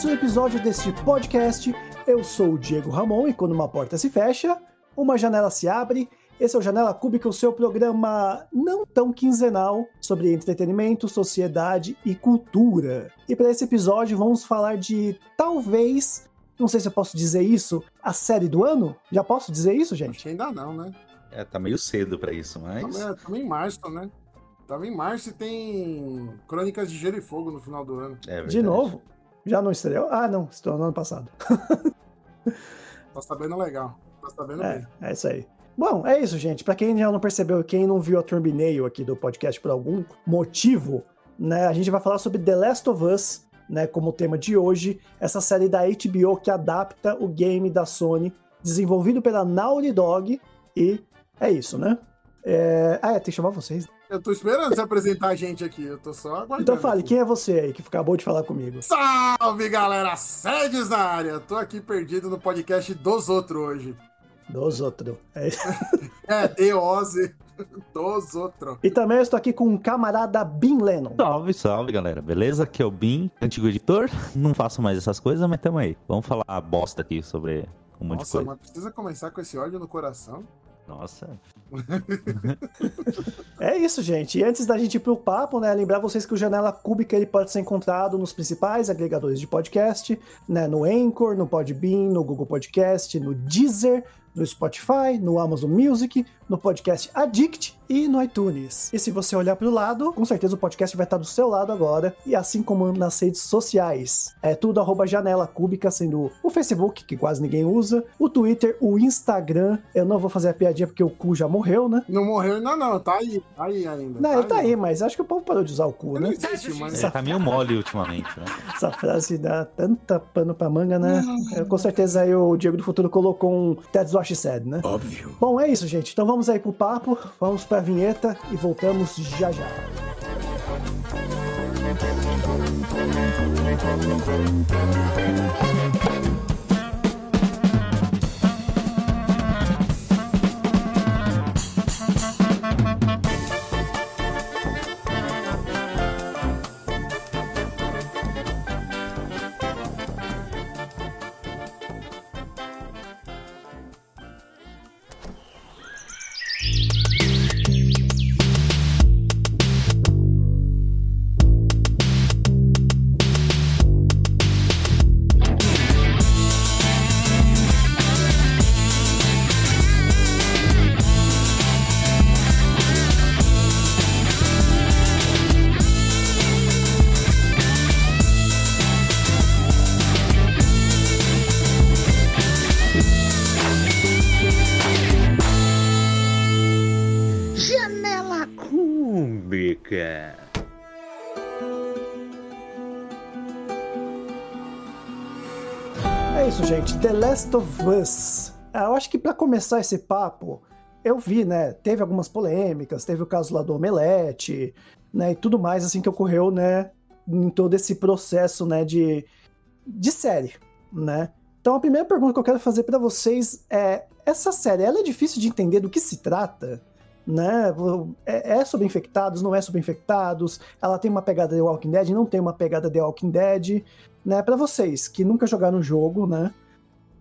Mais um episódio deste podcast. Eu sou o Diego Ramon e quando uma porta se fecha, uma janela se abre. Esse é o Janela Cúbica, o seu programa não tão quinzenal sobre entretenimento, sociedade e cultura. E para esse episódio vamos falar de talvez, não sei se eu posso dizer isso, a série do ano? Já posso dizer isso, gente? Acho que ainda não, né? É, tá meio cedo pra isso, mas. Estamos em março, né? Tava em março e tem Crônicas de Gelo e Fogo no final do ano. É verdade. De novo? Já não estreou? Ah, não, estreou no ano passado. Tá sabendo legal. Tá sabendo É, bem. é isso aí. Bom, é isso, gente. Pra quem já não percebeu, quem não viu a thumbnail aqui do podcast por algum motivo, né, a gente vai falar sobre The Last of Us, né, como tema de hoje, essa série da HBO que adapta o game da Sony, desenvolvido pela Naughty Dog, e é isso, né? É... Ah, é, tem que chamar vocês. Eu tô esperando você apresentar a gente aqui. Eu tô só aguardando. Então fale, quem é você aí que acabou de falar comigo? Salve, galera! Sedes na área! Tô aqui perdido no podcast dos outros hoje. Dos outros. É isso. É, Deose dos outros. E também eu estou aqui com um camarada Bin Lennon. Salve, salve, galera. Beleza? Aqui é o Bin, antigo editor. Não faço mais essas coisas, mas tamo aí. Vamos falar bosta aqui sobre um monte de Nossa, coisa. mas precisa começar com esse ódio no coração? Nossa. É isso, gente. E antes da gente ir pro papo, né, lembrar vocês que o Janela Cúbica ele pode ser encontrado nos principais agregadores de podcast, né, no Anchor, no Podbean, no Google Podcast, no Deezer, no Spotify, no Amazon Music, no podcast Addict e no iTunes. E se você olhar para o lado, com certeza o podcast vai estar do seu lado agora, e assim como nas redes sociais. É tudo arroba Janela Cúbica, sendo o Facebook, que quase ninguém usa, o Twitter, o Instagram. Eu não vou fazer a piadinha porque o cu já morreu, né? Não morreu ainda não, tá aí, tá aí ainda. Não, ele tá aí, mas acho que o povo parou de usar o cu, né? não existe, mas... É, tá meio mole ultimamente, né? Essa frase dá tanta pano pra manga, né? É, com certeza aí o Diego do Futuro colocou um That's what she said, né? Óbvio. Bom, é isso, gente. Então vamos aí pro papo, vamos pra vinheta e voltamos já já. Janela Last of Us. Ah, Eu acho que pra começar esse papo, eu vi, né? Teve algumas polêmicas, teve o caso lá do Omelete, né? E tudo mais, assim, que ocorreu, né? Em todo esse processo, né? De, de série, né? Então a primeira pergunta que eu quero fazer pra vocês é: essa série, ela é difícil de entender do que se trata? Né? É, é sobre infectados, não é sobre infectados? Ela tem uma pegada de Walking Dead, não tem uma pegada de Walking Dead? né, para vocês que nunca jogaram o jogo, né,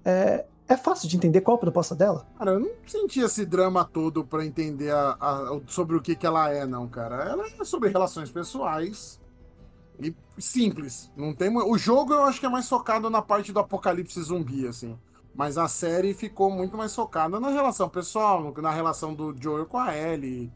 é, é fácil de entender qual a proposta dela? Cara, eu não senti esse drama todo pra entender a- a- sobre o que, que ela é, não, cara. Ela é sobre relações pessoais e simples. Não tem O jogo eu acho que é mais focado na parte do apocalipse zumbi, assim. Mas a série ficou muito mais focada na relação pessoal, na relação do Joel com a Ellie.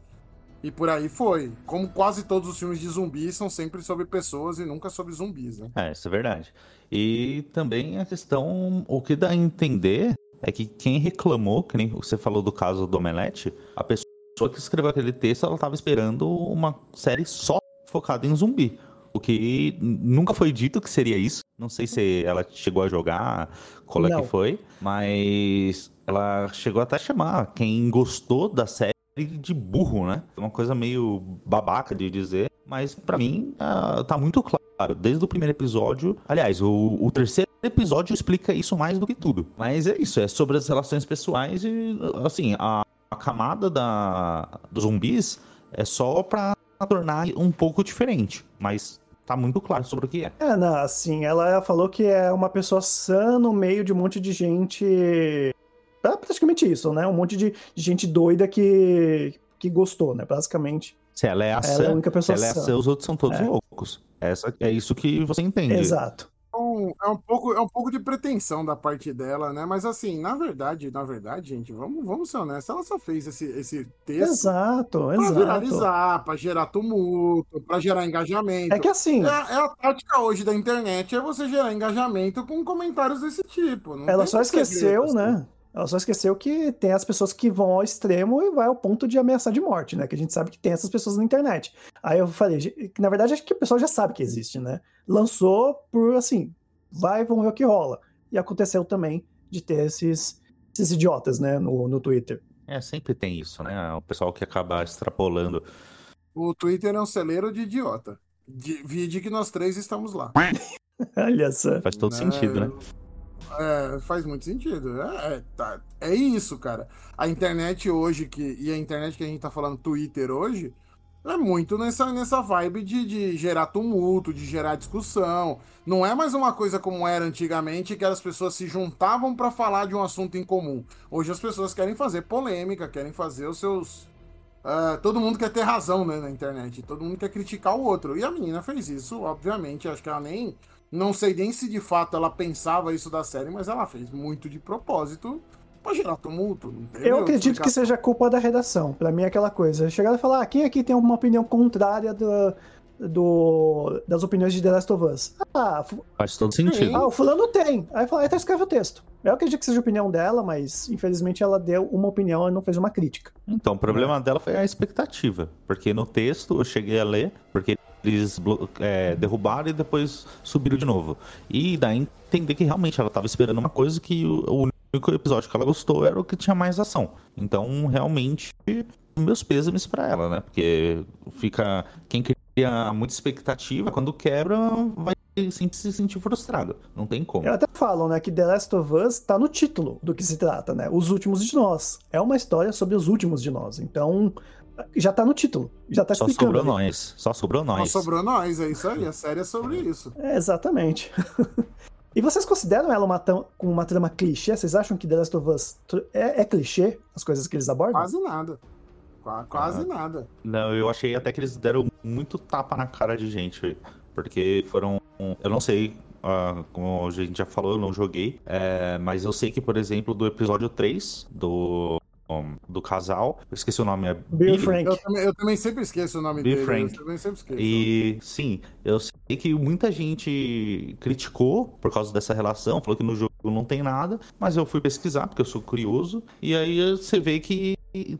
E por aí foi. Como quase todos os filmes de zumbis são sempre sobre pessoas e nunca sobre zumbis, né? É, isso é verdade. E também a questão, o que dá a entender é que quem reclamou, que nem você falou do caso do Omelete, a pessoa que escreveu aquele texto, ela estava esperando uma série só focada em zumbi. O que nunca foi dito que seria isso. Não sei se ela chegou a jogar, qual é Não. que foi, mas ela chegou até a chamar quem gostou da série de burro, né? É Uma coisa meio babaca de dizer, mas pra mim ah, tá muito claro. Desde o primeiro episódio, aliás, o, o terceiro episódio explica isso mais do que tudo. Mas é isso, é sobre as relações pessoais e, assim, a, a camada da, dos zumbis é só pra tornar um pouco diferente. Mas tá muito claro sobre o que é. É, não, assim, ela falou que é uma pessoa sã no meio de um monte de gente. É praticamente isso, né? Um monte de, de gente doida que, que gostou, né? Basicamente. Se ela é a Ela sã, é a única se pessoa ela é a sã. os outros são todos É. loucos. Essa, é isso que você entende. Exato. Então, é um pouco, é um pouco de pretensão da parte dela, né? Mas assim, na verdade, na verdade, gente, vamos, vamos ser honestos, ela só fez esse, esse texto Exato, pra exato. viralizar, pra gerar tumulto, pra gerar engajamento. É que assim, É, é a tática hoje da internet, é você gerar engajamento com comentários desse tipo. não ela só muito segredo, esqueceu, assim. Ela só esqueceu que tem as pessoas que vão ao extremo e vai ao ponto de ameaçar de morte, né? Que a gente sabe que tem essas pessoas na internet. Aí eu falei, que na verdade acho que o pessoal já sabe que existe, né? Lançou por assim, vai, vamos ver o que rola. E aconteceu também de ter esses, esses idiotas, né, no, no Twitter. É, sempre tem isso, né? O pessoal que acaba extrapolando. O Twitter é um celeiro de idiota. De, vide que nós três estamos lá. Olha só. Faz todo Né? sentido, né? É, faz muito sentido. É, é, tá, é isso, cara. A internet hoje, que, e a internet que a gente tá falando, Twitter hoje, é muito nessa, nessa vibe de, de gerar tumulto, de gerar discussão. Não é mais uma coisa como era antigamente, que as pessoas se juntavam pra falar de um assunto em comum. Hoje as pessoas querem fazer polêmica, querem fazer os seus. ah, todo mundo quer ter razão né, na internet, todo mundo quer criticar o outro. E a menina fez isso, obviamente. Acho que ela nem. Não sei nem se de fato ela pensava isso da série, mas ela fez muito de propósito pra gerar tumulto. Eu acredito que seja culpa da redação. Pra mim é aquela coisa. Chegar e falar, ah, quem aqui tem uma opinião contrária do, do- das opiniões de The Last of Us? Ah, Faz todo sentido. ah, o fulano tem. Aí fala, então escreve o texto. Eu acredito que seja a opinião dela, mas infelizmente ela deu uma opinião e não fez uma crítica. Então, o problema dela foi a expectativa. Porque no texto eu cheguei a ler, porque eles é, derrubaram e depois subiram de novo. E daí entender que realmente ela estava esperando uma coisa que o, único episódio que ela gostou era o que tinha mais ação. Então, realmente, meus pêsames pra ela, né? Porque fica. Quem cria muita expectativa, quando quebra, vai sempre se sentir frustrado. Não tem como. Eu até falo, né, que The Last of Us tá no título do que se trata, né? Os últimos de nós. É uma história sobre os últimos de nós. Então, já tá no título. Já tá Só explicando. sobrou ali. nós. Só sobrou nós. sobrou nós, é isso aí. A série é sobre isso. É, exatamente. e vocês consideram ela uma, uma trama clichê? Vocês acham que The Last of Us é, é clichê as coisas que eles abordam? Quase nada. Qua- Quase Ah. nada. Não, eu achei até que eles deram muito tapa na cara de gente. Porque foram. Eu não sei, ah, como a gente já falou, eu não joguei. é, mas eu sei que, por exemplo, do episódio 3 do, um, do casal, eu esqueci o nome, é Bill Billy? Frank. Eu também, eu também sempre esqueço o nome Bill dele. Frank. Eu também sempre esqueço. E sim, eu sei que muita gente criticou por causa dessa relação, falou que no jogo não tem nada, mas eu fui pesquisar porque eu sou curioso, e aí você vê que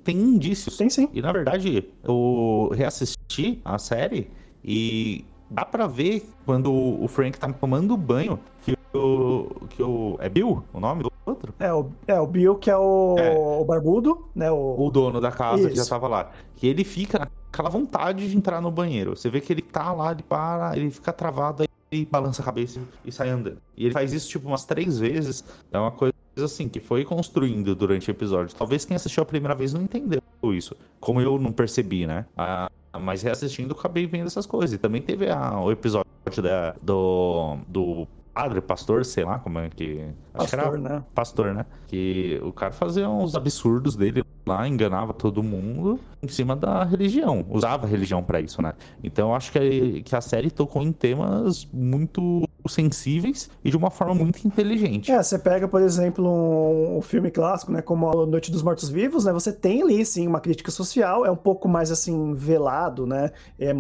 tem indícios. Tem sim. E na verdade, eu reassisti a série e dá pra ver quando o Frank tá tomando banho que o. que o. É Bill o nome do outro? É o, é o Bill, que é o, É. o barbudo, né? O, O dono da casa que já Isso. tava lá. Que ele fica naquela vontade de entrar no banheiro. Você vê que ele tá lá, ele para, ele fica travado, aí ele balança a cabeça e sai andando. E ele faz isso tipo umas três vezes. É uma coisa assim que foi construindo durante o episódio. Talvez quem assistiu a primeira vez não entendeu isso. Como eu não percebi, né? Ah, mas reassistindo, eu acabei vendo essas coisas. E também teve a- o episódio da- do, do padre, pastor, sei lá como é que. Acho que era pastor, né? pastor, né? Que o cara fazia uns absurdos dele lá, enganava todo mundo em cima da religião. Usava a religião pra isso, né? Então eu acho que, que a série tocou em temas muito sensíveis e de uma forma muito inteligente. É, você pega, por exemplo, um, um filme clássico, né, como A Noite dos Mortos Vivos, né, você tem ali, sim, uma crítica social, é um pouco mais, assim, velado, né, é,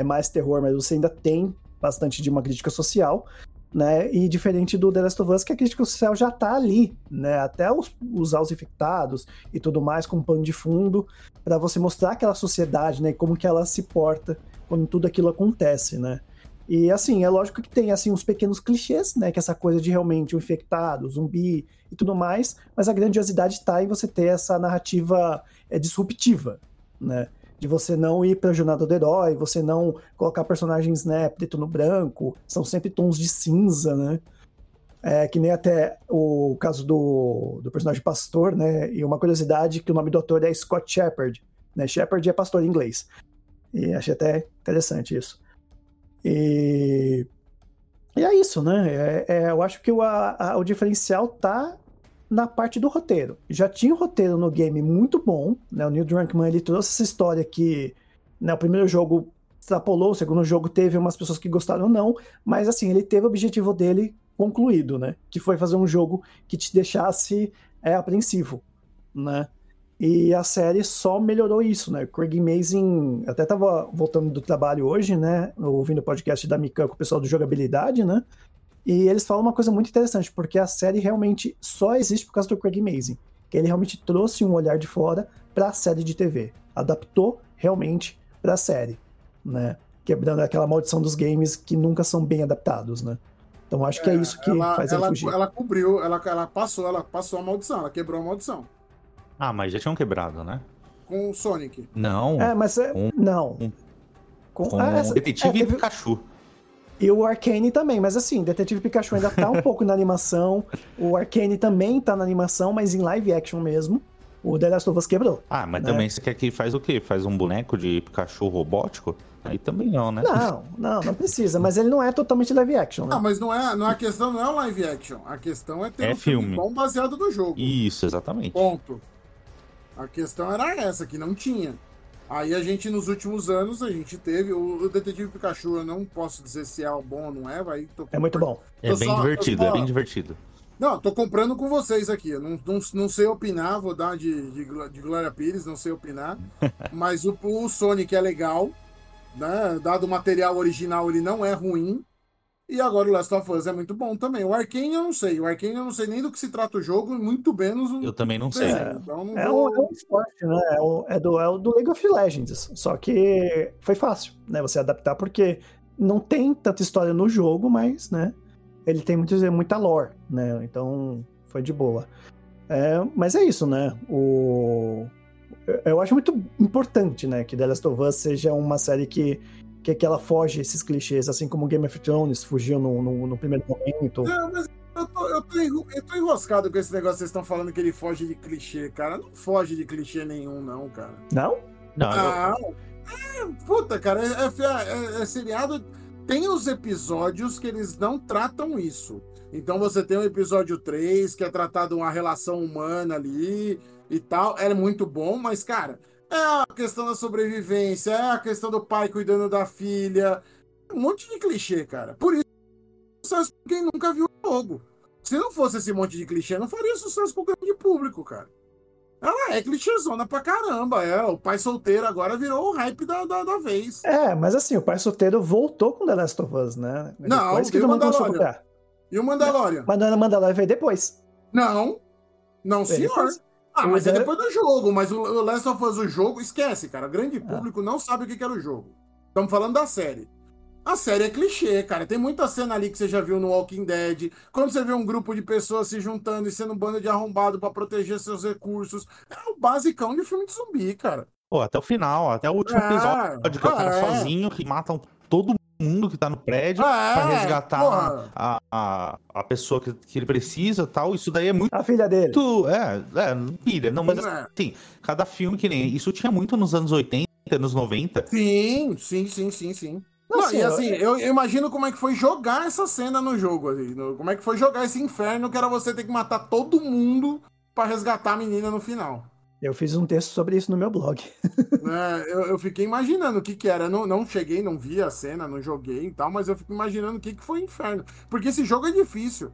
é- mais terror, mas você ainda tem bastante de uma crítica social, né, e diferente do The Last of Us, que a crítica social já tá ali, né, até os, os infectados e tudo mais como pano de fundo, para você mostrar aquela sociedade, né, como que ela se porta quando tudo aquilo acontece, né. E assim, é lógico que tem assim uns pequenos clichês, né? Que essa coisa de realmente o infectado, zumbi e tudo mais, mas a grandiosidade tá em você ter essa narrativa é, disruptiva, né? De você não ir pra jornada do herói, você não colocar personagens, né, preto no branco, são sempre tons de cinza, né? É, que nem até o caso do, do personagem pastor, né? E uma curiosidade que o nome do ator é Scott Shepard, né? Shepard é pastor em inglês. E achei até interessante isso. E, e é isso, né? É, é, eu acho que o, a, o diferencial tá na parte do roteiro. Já tinha um roteiro no game muito bom, né? O Neil Druckmann ele trouxe essa história que né, o primeiro jogo extrapolou, o segundo jogo teve umas pessoas que gostaram não, mas assim, ele teve o objetivo dele concluído, né? Que foi fazer um jogo que te deixasse é, apreensivo, né? E a série só melhorou isso, né? Craig Mazin, até tava voltando do trabalho hoje, né? Ouvindo o podcast da Mikan com o pessoal do jogabilidade, né? E eles falam uma coisa muito interessante, porque a série realmente só existe por causa do Craig Mazin. Que ele realmente trouxe um olhar de fora para a série de TV. Adaptou realmente para a série, né? Quebrando aquela maldição dos games que nunca são bem adaptados, né? Então acho que é, é isso que ela, faz ela, ela fugir. Ela cobriu, ela, ela passou, ela passou a maldição, ela quebrou a maldição. Ah, mas já tinham quebrado, né? Com o Sonic. Não. É, mas é, com, não. Com, com ah, essa, Detetive é, Pikachu. E o Arcane também, mas assim, Detetive Pikachu ainda tá um pouco na animação. O Arcane também tá na animação, mas em live action mesmo. O The Last of Us quebrou. Ah, mas né? também você quer que faz o quê? Faz um boneco de Pikachu robótico? Aí também não, né? Não, não, não precisa. Mas ele não é totalmente live action, né? Ah, mas não é, não é a questão não é o live action. A questão é ter é um filme. filme bom baseado no jogo. Isso, exatamente. Ponto. A questão era essa, que não tinha. Aí a gente, nos últimos anos, a gente teve. O, o Detetive Pikachu, eu não posso dizer se é bom ou não é, vai. é muito bom. É bem só, divertido, só... é bem divertido. Não, tô comprando com vocês aqui. Eu não, não, não sei opinar, vou dar de, de, de Glória Pires, não sei opinar. mas o, o Sonic é legal. Né? Dado o material original, ele não é ruim. E agora o Last of Us é muito bom também. O Arkane eu não sei. O Arkane eu não sei nem do que se trata o jogo, muito menos o. Eu também não sei. É, então não é, vou... um, é um esporte, né? É, o, é, do, é o do League of Legends. Só que foi fácil, né? Você adaptar, porque não tem tanta história no jogo, mas, né? Ele tem muito, muita lore, né? Então foi de boa. É, mas é isso, né? O... Eu acho muito importante, né? Que The Last of Us seja uma série que que, que ela foge esses clichês, assim como Game of Thrones fugiu no, no, no primeiro momento. Não, mas eu tô, eu, tô, eu tô enroscado com esse negócio que vocês estão falando que ele foge de clichê, cara. Não foge de clichê nenhum, não, cara. Não? Não. Ah, é, puta, cara, é, é, é, é seriado. Tem os episódios que eles não tratam isso. Então você tem o episódio 3, que é tratado uma relação humana ali e tal. É muito bom, mas, cara, é a questão da sobrevivência, é a questão do pai cuidando da filha. Um monte de clichê, cara. Por isso, sucesso quem nunca viu o jogo. Se não fosse esse monte de clichê, não faria sucesso pro grande público, cara. Ela é clichêzona pra caramba. É, o pai solteiro agora virou o hype da, da, da vez. É, mas assim, o pai solteiro voltou com The Last of Us, né? Não, depois que o Mandalorian? E o Mandalorian? Mas o Mandalorian veio depois. Não. Não, senhor. Depois. Ah, mas é depois do jogo, mas o Last of Us, o jogo, esquece, cara. O grande ah. público ah. não sabe o que era o jogo. Estamos falando da série. A série é clichê, cara. Tem muita cena ali que você já viu no Walking Dead. Quando você vê um grupo de pessoas se juntando e sendo um bando de arrombado para proteger seus recursos. É o basicão de filme de zumbi, cara. Pô, até o final, até o último é, episódio, que é o cara é. sozinho, que matam todo mundo que tá no prédio é, para resgatar a, a, a pessoa que, que ele precisa tal. Isso daí é muito. A filha dele. é, é, filha. Não, mas é. assim, cada filme que nem. Isso tinha muito nos anos 80, anos 90. Sim, sim, sim, sim, sim. Não, assim, e assim, eu, eu, imagino como é que foi jogar essa cena no jogo. Assim, no, como é que foi jogar esse inferno que era você ter que matar todo mundo para resgatar a menina no final. Eu fiz um texto sobre isso no meu blog. É, eu, eu, fiquei imaginando o que que era. Não, não cheguei, não vi a cena, não joguei e tal, mas eu fico imaginando o que que foi inferno. Porque esse jogo é difícil.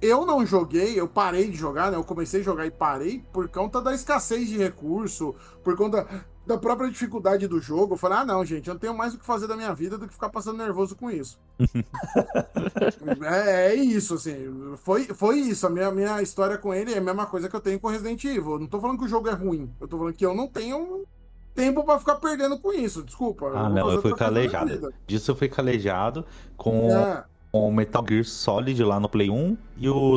Eu não joguei, eu parei de jogar, né? Eu comecei a jogar e parei por conta da escassez de recurso, por conta da própria dificuldade do jogo. Eu falei, ah, não, gente, eu não tenho mais o que fazer da minha vida do que ficar passando nervoso com isso. é, é, isso, assim. Foi, foi isso. A minha, minha história com ele é a mesma coisa que eu tenho com Resident Evil. Eu não tô falando que o jogo é ruim. Eu tô falando que eu não tenho tempo para ficar perdendo com isso. Desculpa. Ah, não, eu fui calejado. Disso eu fui calejado com, é. com o Metal Gear Solid lá no Play 1 e o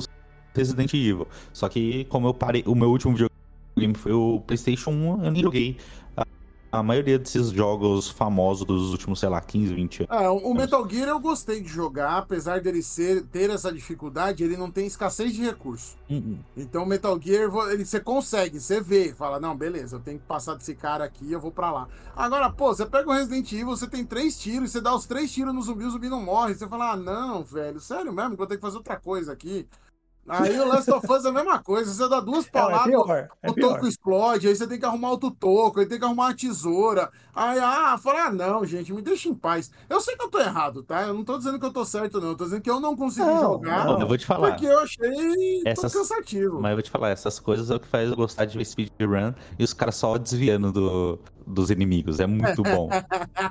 Resident Evil. Só que, como eu parei, o meu último videogame foi o PlayStation 1, eu nem joguei a maioria desses jogos famosos dos últimos, sei lá, 15, 20 anos. É, o Metal Gear eu gostei de jogar, apesar dele ser, ter essa dificuldade, ele não tem escassez de recursos. Uhum. Então o Metal Gear, ele, você consegue, você vê, fala, não, beleza, eu tenho que passar desse cara aqui, eu vou pra lá. Agora, pô, você pega o Resident Evil, você tem três tiros, você dá os três tiros no zumbi, o zumbi não morre. Você fala, ah, não, velho, sério mesmo, vou ter que fazer outra coisa aqui. Aí o Last of Us é a mesma coisa. Você dá duas palavras, é, é pior, é o toco explode, aí você tem que arrumar outro toco, aí tem que arrumar uma tesoura. Aí, ah, fala, ah, não, gente, me deixa em paz. Eu sei que eu tô errado, tá? Eu não tô dizendo que eu tô certo, não. Eu tô dizendo que eu não consegui não, jogar. Não, eu vou te falar. Porque eu achei essas... cansativo. Mas eu vou te falar, essas coisas é o que faz eu gostar de speedrun e os caras só desviando do, dos inimigos. É muito bom.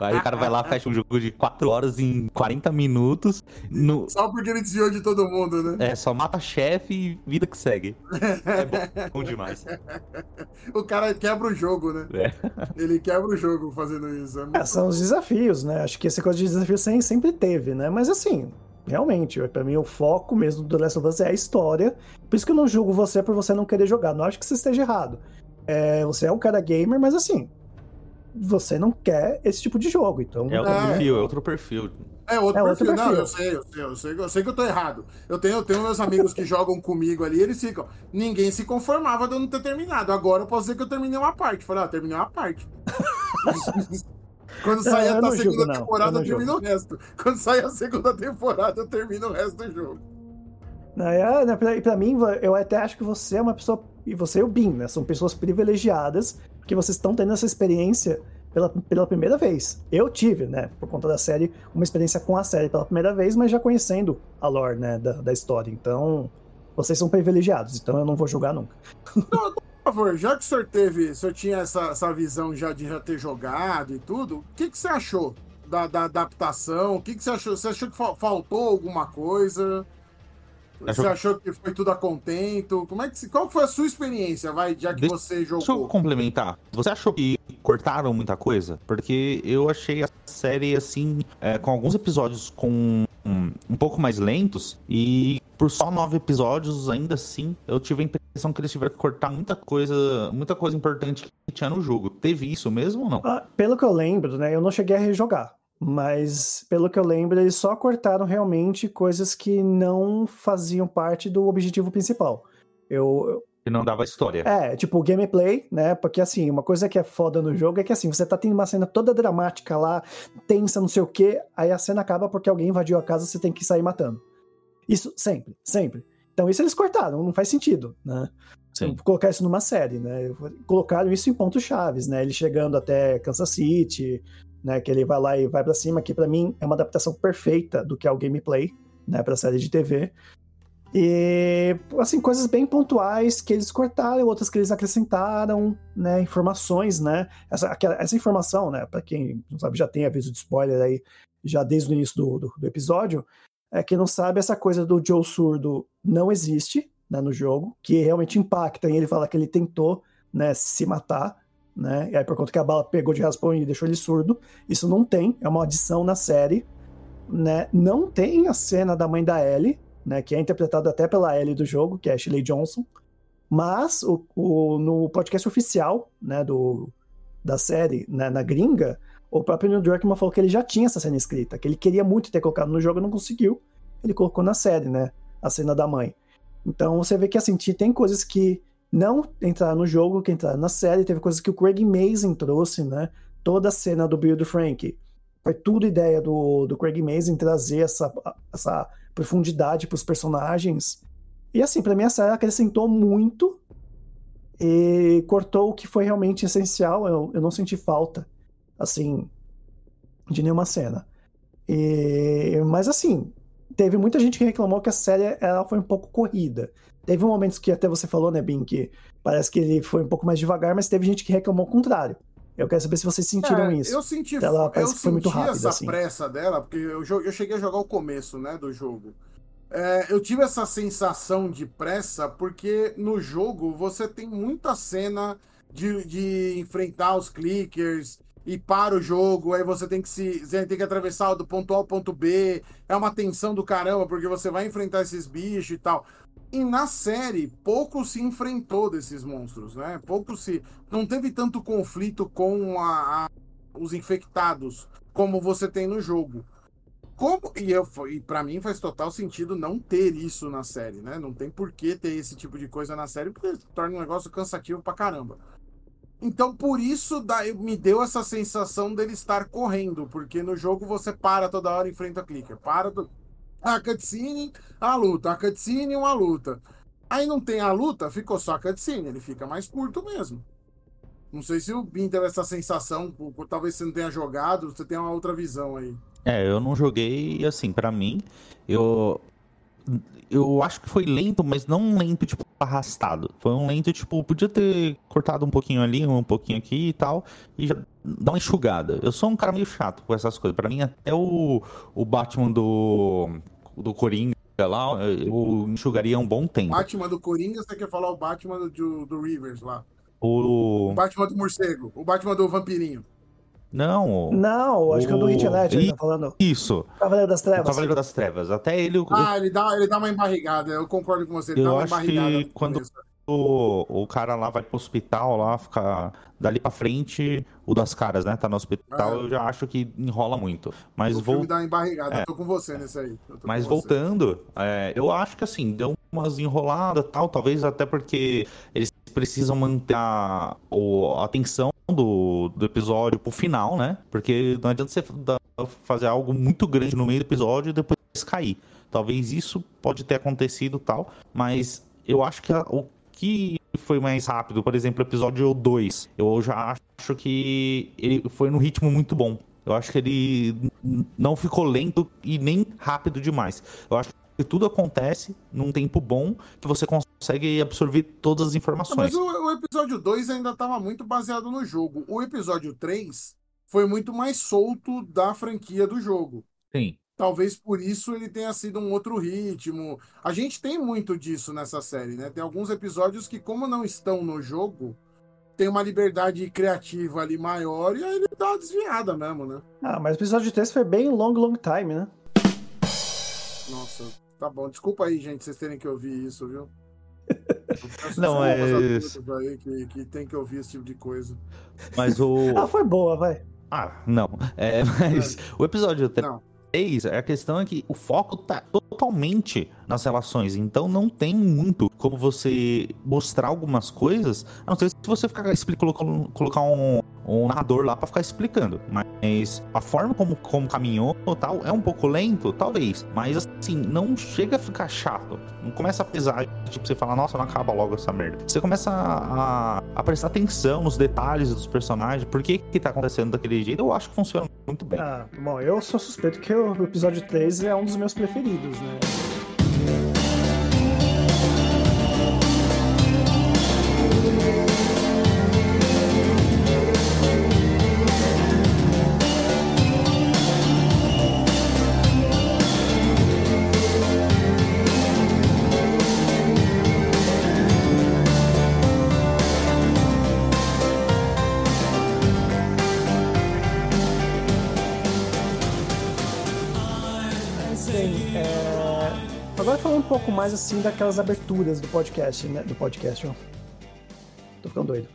Aí o cara vai lá, fecha um jogo de 4 horas em 40 minutos. No... Só porque ele desviou de todo mundo, né? É, só mata chefe e vida que segue. É bom, bom demais. o cara quebra o jogo, né? É. Ele quebra o jogo fazendo isso. É, é são os desafios, né? Acho que essa coisa de desafio sempre teve, né? Mas assim, realmente, para mim o foco mesmo do Last of Us é a história. Por isso que eu não julgo você por você não querer jogar. Não acho que você esteja errado. É, você é um cara gamer, mas assim, você não quer esse tipo de jogo. Então, é outro é... perfil, é outro perfil. É outro, é perfil. outro perfil. Não, eu sei, eu sei, eu sei, eu sei que eu tô errado. Eu tenho, eu tenho meus amigos que jogam comigo ali, eles ficam. Ninguém se conformava de eu não ter terminado. Agora eu posso dizer que eu terminei uma parte. Falei, ah, terminei uma parte. Quando sair a segunda jogo, temporada, eu, eu termino jogo. o resto. Quando sair a segunda temporada, eu termino o resto do jogo. Não, é, né, pra, pra mim, eu até acho que você é uma pessoa. E você e o Bin, né? São pessoas privilegiadas que vocês estão tendo essa experiência pela, pela primeira vez. Eu tive, né, por conta da série, uma experiência com a série pela primeira vez, mas já conhecendo a lore, né, da, da história. Então, vocês são privilegiados, então eu não vou julgar nunca. Não, por favor, já que o senhor teve, o senhor tinha essa, essa visão já de já ter jogado e tudo, o que, que você achou da, da adaptação? O que, que você achou? Você achou que faltou alguma coisa? Você achou que foi tudo a contento? Como é que, qual foi a sua experiência, vai, já que Deixa, você jogou? Deixa eu complementar. Você achou que cortaram muita coisa? Porque eu achei a série, assim, é, com alguns episódios com um, um, pouco mais lentos e por só nove episódios, ainda assim, eu tive a impressão que eles tiveram que cortar muita coisa, muita coisa importante que tinha no jogo. Teve isso mesmo ou não? Ah, pelo que eu lembro, né, eu não cheguei a rejogar. Mas, pelo que eu lembro, eles só cortaram realmente coisas que não faziam parte do objetivo principal. Eu, que não dava história. É, tipo, gameplay, né? Porque assim, uma coisa que é foda no jogo é que assim, você tá tendo uma cena toda dramática lá, tensa, não sei o quê, aí a cena acaba porque alguém invadiu a casa você tem que sair matando. Isso sempre, sempre. Então isso eles cortaram, não faz sentido, né? Sim. Colocar isso numa série, né? Colocaram isso em pontos chaves, né? Ele chegando até Kansas City, né? Que ele vai lá e vai para cima, que para mim é uma adaptação perfeita do que é o gameplay, né? Para série de TV. E, assim, coisas bem pontuais que eles cortaram, outras que eles acrescentaram, né? Informações, né? Essa, aquela, essa informação, né? Para quem não sabe, já tem aviso de spoiler aí, já desde o início do, do, do episódio. É, quem não sabe, essa coisa do Joe surdo não existe né, no jogo, que realmente impacta em ele falar que ele tentou né, se matar, né? E aí, por conta que a bala pegou de raspão e deixou ele surdo, isso não tem, é uma adição na série, né? Não tem a cena da mãe da Ellie, né? Que é interpretada até pela Ellie do jogo, que é Ashley Johnson. Mas o, o, no podcast oficial, né, do, da série, né, na gringa, o próprio Neil Druckmann falou que ele já tinha essa cena escrita, que ele queria muito ter colocado no jogo e não conseguiu. Ele colocou na série, né? A cena da mãe. Então você vê que assim, tem coisas que não entrar no jogo, que entrar na série. Teve coisas que o Craig Mazin trouxe, né? Toda a cena do Bill do Frank. Foi tudo ideia do, do Craig Mazin trazer essa, essa profundidade para os personagens. E assim, para mim a série acrescentou muito e cortou o que foi realmente essencial. Eu, eu não senti falta, assim, de nenhuma cena. E, mas assim, teve muita gente que reclamou que a série ela foi um pouco corrida. Teve momentos que até você falou, né, Bin, que parece que ele foi um pouco mais devagar, mas teve gente que reclamou o contrário. Eu quero saber se vocês sentiram é, isso. Eu senti, ela eu senti muito rápida, essa assim. pressa dela, porque eu, eu cheguei a jogar o começo, né, do jogo. É, eu tive essa sensação de pressa porque no jogo você tem muita cena de, de enfrentar os clickers e para o jogo, aí você tem que se você tem que atravessar do ponto A ao ponto B, é uma tensão do caramba porque você vai enfrentar esses bichos e tal. E na série, pouco se enfrentou desses monstros, né? Pouco se. Não teve tanto conflito com a, a, os infectados como você tem no jogo. Como, e, eu, e para mim faz total sentido não ter isso na série, né? Não tem por que ter esse tipo de coisa na série, porque torna um negócio cansativo pra caramba. Então, por isso me deu essa sensação dele estar correndo, porque no jogo você para toda hora enfrenta clicker. Para, do... a cutscene, a luta, a cutscene, uma luta. Aí não tem a luta, ficou só a cutscene, ele fica mais curto mesmo. Não sei se o Bin teve essa sensação, talvez você não tenha jogado, você tem uma outra visão aí. É, eu não joguei, assim, para mim, eu eu acho que foi lento, mas não lento, tipo, arrastado. Foi um lento, tipo, podia ter cortado um pouquinho ali, um pouquinho aqui e tal, e já dá uma enxugada. Eu sou um cara meio chato com essas coisas. Para mim, até o, o Batman do, do Coringa lá, eu enxugaria um bom tempo. Batman do Coringa, você quer falar o Batman do, do Rivers lá? O... o Batman do Morcego, o Batman do Vampirinho. Não. Não, acho o... que é do Hit Ledger, ele tá falando. Isso. Cavaleiro das Trevas. O Cavaleiro das Trevas. Até ele. Ah, ele dá, ele dá uma embarrigada. Eu concordo com você. Ele eu dá uma acho que quando o cara lá vai pro hospital lá, fica dali pra frente, o das caras, né? Tá no hospital, é. eu já acho que enrola muito. Mas vou. uma embarrigada, é. eu tô com você nesse aí. Mas voltando, é, eu acho que assim, deu umas enroladas tal, talvez até porque eles precisam manter a, a atenção do, do episódio pro final, né? Porque não adianta você fazer algo muito grande no meio do episódio e depois cair. Talvez isso pode ter acontecido tal, mas eu acho que a, o que foi mais rápido, por exemplo, o episódio 2, eu já acho que ele foi no ritmo muito bom. Eu acho que ele não ficou lento e nem rápido demais. Eu acho que tudo acontece num tempo bom que você consegue absorver todas as informações. Mas o, o episódio 2 ainda estava muito baseado no jogo. O episódio 3 foi muito mais solto da franquia do jogo. Sim. Talvez por isso ele tenha sido um outro ritmo. A gente tem muito disso nessa série, né? Tem alguns episódios que, como não estão no jogo, tem uma liberdade criativa ali maior e aí ele dá uma desviada mesmo, né? Ah, mas o episódio 3 foi bem long, long time, né? Nossa, Tá bom, desculpa aí, gente, vocês terem que ouvir isso, viu? Não, é. Aí que, que tem que ouvir esse tipo de coisa. Mas o. ah, foi boa, vai. Ah, não. É, mas é. o episódio 3, a questão é que o foco tá totalmente nas relações. Então não tem muito como você mostrar algumas coisas, a não ser se você ficar colocando, colocar um, um narrador lá para ficar explicando. Mas a forma como, como caminhou tal é um pouco lento, talvez. Mas assim, não chega a ficar chato. Não começa a pesar, tipo, você fala, nossa, não acaba logo essa merda. Você começa a, a prestar atenção nos detalhes dos personagens, por que que tá acontecendo daquele jeito. Eu acho que funciona muito bem. Ah, bom, eu sou suspeito que o episódio 3 é um dos meus preferidos, né? Pouco mais assim daquelas aberturas do podcast, né? Do podcast, ó. Tô ficando doido.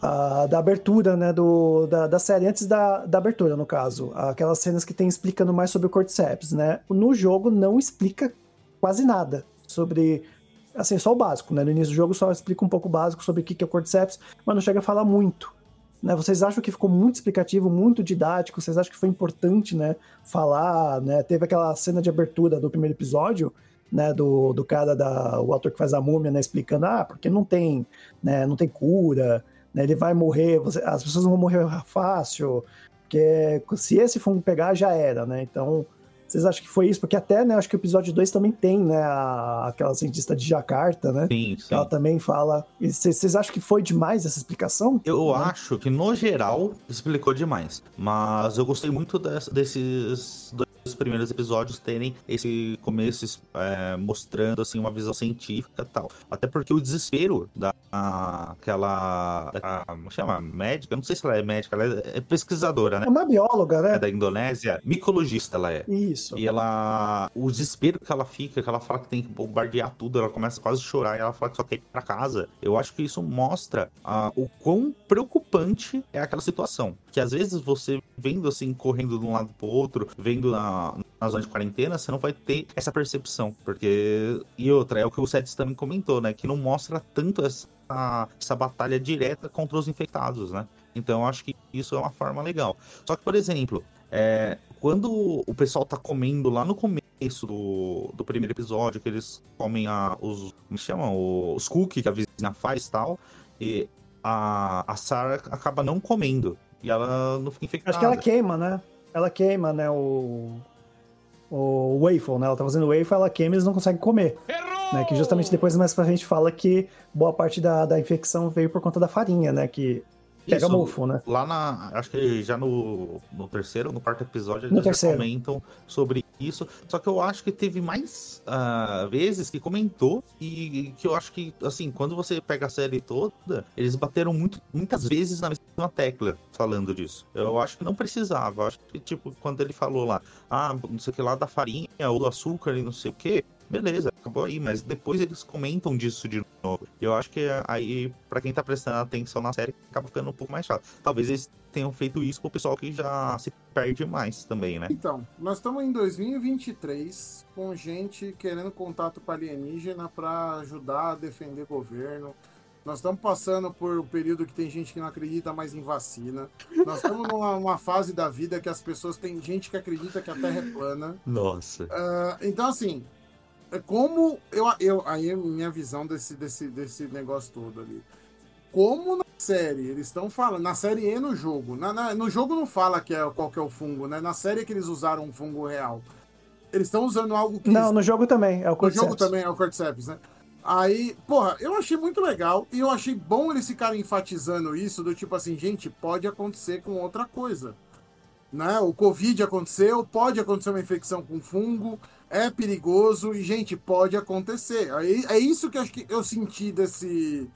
Ah, da abertura, né? Do, da, da série, antes da, da abertura, no caso. Aquelas cenas que tem explicando mais sobre o Cordyceps, né? No jogo não explica quase nada sobre. Assim, só o básico, né? No início do jogo só explica um pouco o básico sobre o que é o Cordyceps, mas não chega a falar muito. Né, vocês acham que ficou muito explicativo, muito didático? Vocês acham que foi importante, né, falar, né? Teve aquela cena de abertura do primeiro episódio, né, do, do cara, da, o ator que faz a múmia, né, explicando, ah, porque não tem, né, não tem cura, né, ele vai morrer, você, as pessoas vão morrer fácil, porque se esse fungo pegar, já era, né, então... Vocês acham que foi isso? Porque até, né, acho que o episódio 2 também tem, né, a, aquela cientista de Jacarta, né? Sim, sim. Ela também fala. Vocês acham que foi demais essa explicação? Eu né? acho que, no geral, explicou demais. Mas eu gostei muito desses dois primeiros episódios terem esse começo é, mostrando assim uma visão científica e tal. Até porque o desespero da aquela como chama médica, não sei se ela é médica, ela é pesquisadora, né? É uma bióloga, né? É da Indonésia, micologista ela é. Isso. E ela o desespero que ela fica, que ela fala que tem que bombardear tudo, ela começa quase a chorar e ela fala que só quer ir pra casa. Eu acho que isso mostra o quão preocupante é aquela situação. Que às vezes você vendo assim, correndo de um lado pro outro, vendo na, na zona de quarentena, você não vai ter essa percepção. Porque. E outra, é o que o Sets também comentou, né? Que não mostra tanto essa, essa batalha direta contra os infectados, né? Então eu acho que isso é uma forma legal. Só que, por exemplo, é, quando o pessoal tá comendo lá no começo do, do primeiro episódio, que eles comem a, os. Como chamam? Os cookies que a vizinha faz e tal. E a, a Sarah acaba não comendo. E ela não fica infectada. Acho que ela queima, né? Ela queima, né? O. O waffle, né? Ela tá fazendo waffle, ela queima e eles não conseguem comer. Errou! Né? Que justamente depois mais pra gente fala que boa parte da, da infecção veio por conta da farinha, né? Que Pega Isso, mofo, né? Lá na. Acho que já no, no terceiro, no quarto episódio, eles já comentam sobre isso. Só que eu acho que teve mais uh, vezes que comentou e que eu acho que, assim, quando você pega a série toda, eles bateram muito, muitas vezes na mesma tecla falando disso. Eu acho que não precisava. Eu acho que, tipo, quando ele falou lá, ah, não sei o que lá da farinha ou do açúcar e não sei o que, beleza, acabou aí, mas depois eles comentam disso de novo. E eu acho que aí, para quem tá prestando atenção na série, acaba ficando um pouco mais chato. Talvez eles tenham feito isso pro pessoal que já se perde mais também, né? Então, nós estamos em 2023 com gente querendo contato com alienígena para ajudar a defender governo. Nós estamos passando por um período que tem gente que não acredita mais em vacina. Nós estamos numa fase da vida que as pessoas têm gente que acredita que a Terra é plana. Nossa. Uh, então, assim, como eu, eu aí é minha visão desse, desse, desse negócio todo ali. Como na série eles estão falando, na série e no jogo. Na, na, no jogo não fala que é, qual que é o fungo, né? Na série é que eles usaram um fungo real. Eles estão usando algo que. Não, eles... no jogo também, é o Cordyceps. No jogo também é o Cordyceps, né? Aí, porra, eu achei muito legal e eu achei bom eles ficarem enfatizando isso, do tipo assim, gente, pode acontecer com outra coisa. Né? O Covid aconteceu, pode acontecer uma infecção com fungo, é perigoso e, gente, pode acontecer. É, é isso que eu, que eu senti desse,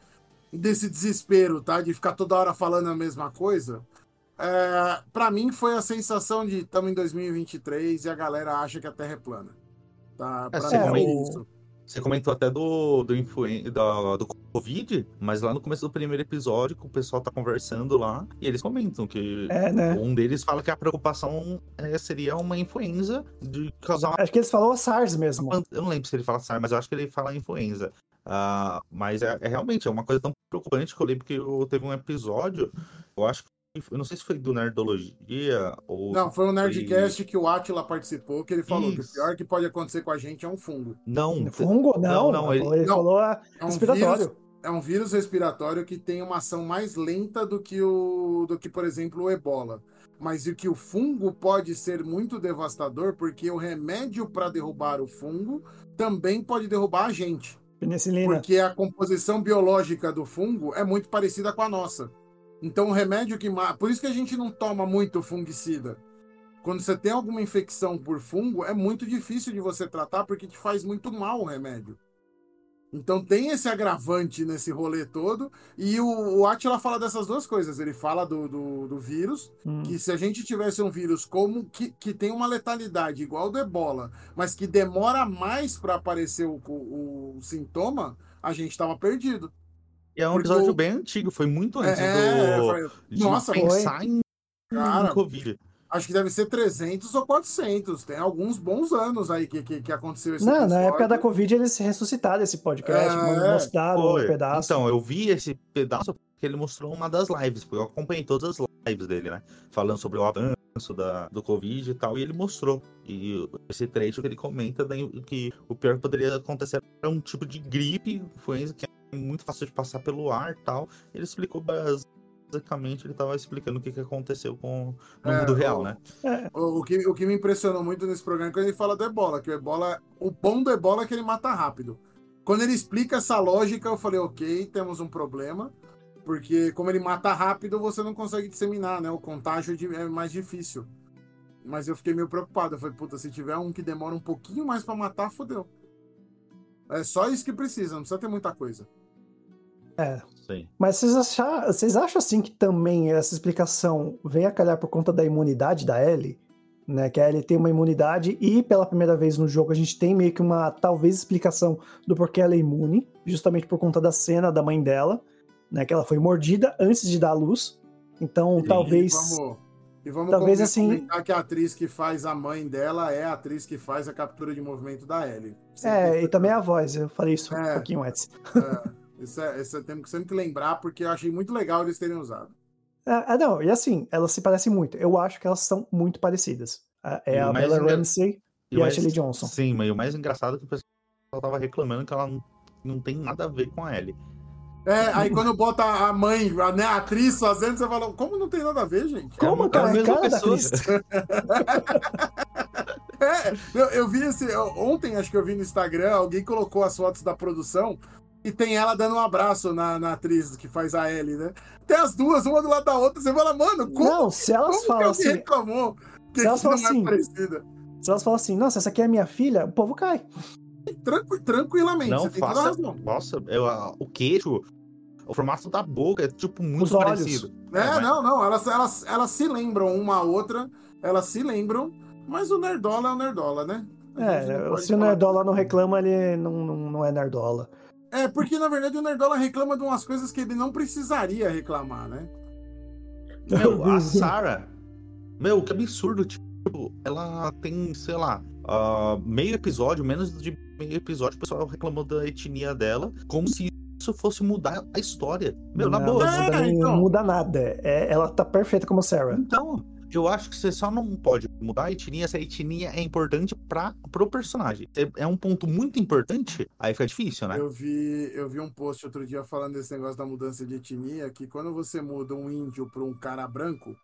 desse desespero, tá? De ficar toda hora falando a mesma coisa. É, para mim foi a sensação de estamos em 2023 e a galera acha que a Terra é plana. Tá? Pra é, mim é isso. Você comentou até do, do, influen do, do Covid, mas lá no começo do primeiro episódio, que o pessoal tá conversando lá, e eles comentam que é, né? um deles fala que a preocupação é, seria uma influenza de causar. Acho que eles falou SARS mesmo. Eu não lembro se ele fala SARS, mas eu acho que ele fala influenza. Uh, mas é, é, realmente é uma coisa tão preocupante que eu lembro que eu, teve um episódio, eu acho que eu não sei se foi do Nerdologia ou. Não, foi um Nerdcast foi... que o Atila participou, que ele falou Isso. que o pior que pode acontecer com a gente é um fungo. Não. Fungo? Não, não. não ele, ele não, falou é um respiratório. Vírus, é um vírus respiratório que tem uma ação mais lenta do que, o, do que por exemplo, o ebola. Mas o que o fungo pode ser muito devastador, porque o remédio para derrubar o fungo também pode derrubar a gente. Penicilina. Porque a composição biológica do fungo é muito parecida com a nossa. Então, o remédio que. Por isso que a gente não toma muito fungicida. Quando você tem alguma infecção por fungo, é muito difícil de você tratar porque te faz muito mal o remédio. Então tem esse agravante nesse rolê todo. E o, o Atila fala dessas duas coisas. Ele fala do, do, do vírus, hum. que se a gente tivesse um vírus como que, que tem uma letalidade igual do ebola, mas que demora mais para aparecer o, o, o, sintoma, a gente estava perdido. E é um episódio bem antigo, foi muito antes é, do. Foi... Nossa, pensar foi. em, Cara, Covid. Acho que deve ser 300 ou 400. Tem alguns bons anos aí que, que, que aconteceu esse Não, episódio. na época da Covid eles ressuscitaram esse podcast, é, mostraram foi. um pedaço. Então, eu vi esse pedaço porque ele mostrou uma das lives, porque eu acompanhei todas as lives dele, né? Falando sobre o avanço da, do Covid e tal, e ele mostrou. E esse trecho que ele comenta que o pior que poderia acontecer era um tipo de gripe, foi que muito fácil de passar pelo ar tal. Ele explicou basicamente, ele estava explicando o que, que aconteceu com no é, mundo real, o, né? O, o, que, o que me impressionou muito nesse programa é quando ele fala do ebola, que o ebola, o bom do ebola é que ele mata rápido. Quando ele explica essa lógica, eu falei, ok, temos um problema, porque como ele mata rápido, você não consegue disseminar, né? O contágio é mais difícil. Mas eu fiquei meio preocupado. Eu falei, puta, se tiver um que demora um pouquinho mais pra matar, fodeu. É só isso que precisa, não precisa ter muita coisa. É. Sim. Mas vocês, achar, vocês acham assim que também essa explicação vem a calhar por conta da imunidade da Ellie? Né, que a Ellie tem uma imunidade e pela primeira vez no jogo a gente tem meio que uma talvez explicação do porquê ela é imune, justamente por conta da cena da mãe dela, né, que ela foi mordida antes de dar a luz. Então E talvez vamos, e vamos talvez, assim- que a atriz que faz a mãe dela é a atriz que faz a captura de movimento da Ellie. Sempre é, e também a voz, eu falei isso um É. pouquinho antes. É, isso, é, isso temos que sempre lembrar, porque eu achei muito legal eles terem usado. É, é, não, e assim, elas se parecem muito. Eu acho que elas são muito parecidas. A- É a Bella engra- Ramsey E e a Ashley Johnson. Sim, mas o mais engraçado é que o pessoal tava reclamando que ela não, não tem nada a ver com a Ellie. É, aí quando bota a mãe, a, né, a atriz fazendo, você fala, como não tem nada a ver, gente? Como, é a cara? É mesma cara pessoa. É, eu, eu vi esse. Ontem, acho que eu vi no Instagram, alguém colocou as fotos da produção e tem ela dando um abraço na, na atriz que faz a Ellie, né? Tem as duas, uma do lado da outra. Você fala, mano, como, Não, se elas como que falam alguém assim, reclamou que se elas não falam assim, é parecida? se elas falam assim, nossa, essa aqui é minha filha, o povo cai. Tranqui- tranquilamente, Não você tem toda a faça. razão. Nossa, eu- o queixo, o formato da boca é tipo muito Os olhos. parecido. É, mas- não, não. Elas, elas, elas se lembram uma a outra, elas se lembram, mas o Nerdola é o Nerdola, né? É, se o falar- Nerdola não reclama, ele não, não, não é Nerdola. É, porque na verdade o Nerdola reclama de umas coisas que ele não precisaria reclamar, né? Meu, a Sarah. Meu, que absurdo. Tipo, ela tem, sei lá, ah, meio episódio, menos de meio episódio, o pessoal reclamou da etnia dela, como se isso fosse mudar a história. Meu, na não, boa. Não muda, É, então. muda nada. É, ela tá perfeita como Sarah. Então, eu acho que você só não pode mudar a etnia se a etnia é importante para pro personagem. É- É um ponto muito importante, aí fica difícil, né? Eu vi, eu vi um post outro dia falando desse negócio da mudança de etnia, que quando você muda um índio para um cara branco,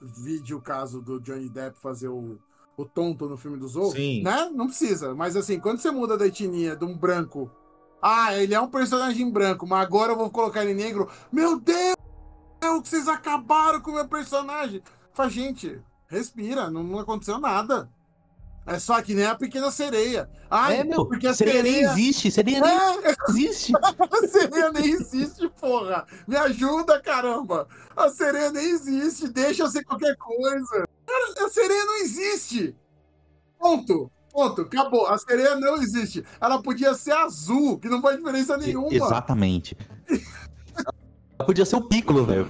vide o caso do Johnny Depp fazer o, o tonto no filme do Zorro, Sim. né? Não precisa. Mas assim, quando você muda da etnia de um branco, ah, ele é um personagem branco, mas agora eu vou colocar ele negro. Meu Deus, que vocês acabaram com o meu personagem. Fala, gente, respira, não, não aconteceu nada. É só que nem a pequena sereia. Ai, é, meu, porque a sereia nem sereia. existe, sereia nem É, existe. a sereia nem existe, porra. Me ajuda, caramba. A sereia nem existe. Deixa eu ser qualquer coisa. Cara, a sereia não existe. Ponto. Ponto. Acabou. A sereia não existe. Ela podia ser azul, que não faz diferença nenhuma. Exatamente. Podia ser o Piccolo, velho.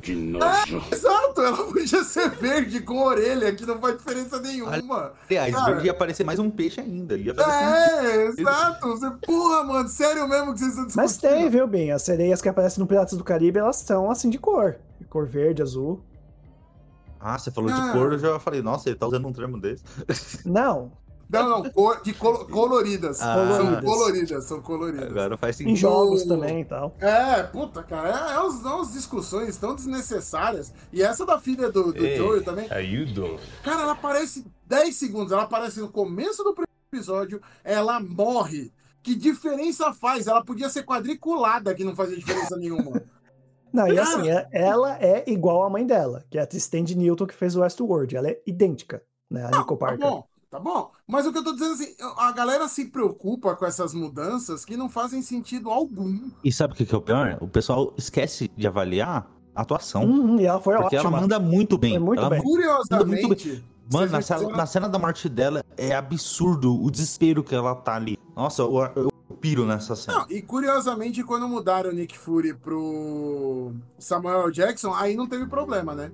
Exato. Ela podia ser verde com orelha, que não faz diferença nenhuma. Aliás, Cara. ia aparecer mais um peixe ainda. Ia É, exato. Você, porra, mano. Sério mesmo que vocês estão discutindo? Mas tem, viu, bem? As sereias que aparecem no Piratas do Caribe, elas são assim de cor. De cor verde, azul. Ah, você falou Ah. de cor, eu já falei, nossa, ele tá usando um termo desse. Não, Não, não. Cor, de colo- coloridas. Ah. São Coloridas. coloridas, são coloridas. Agora faz em sentido. jogos No- também e tal. É, puta, cara, é, é uns- é umas discussões tão desnecessárias. E essa da filha do, do Ei. Joey também. Ayudo. Cara, ela aparece 10 segundos, ela aparece no começo do primeiro episódio, ela morre. Que diferença faz? Ela podia ser quadriculada, que não fazia diferença nenhuma. Não, e assim, é- ela é igual à mãe dela, que é a Tristan Newton que fez o Westworld. Ela é idêntica, né? A Nico Tá Parker. bom, tá bom. Mas o que eu tô dizendo assim, a galera se preocupa com essas mudanças que não fazem sentido algum. E sabe o que que é o pior? O pessoal esquece de avaliar a atuação. Uhum, e ela foi porque ótima. ela manda muito bem. Foi muito Ela bem. Muito Curiosamente. Mano, na cena, na cena da morte dela é absurdo o desespero que ela tá ali. Nossa, eu, eu piro nessa cena. Não, e curiosamente, quando mudaram o Nick Fury pro Samuel Jackson, aí não teve problema, né?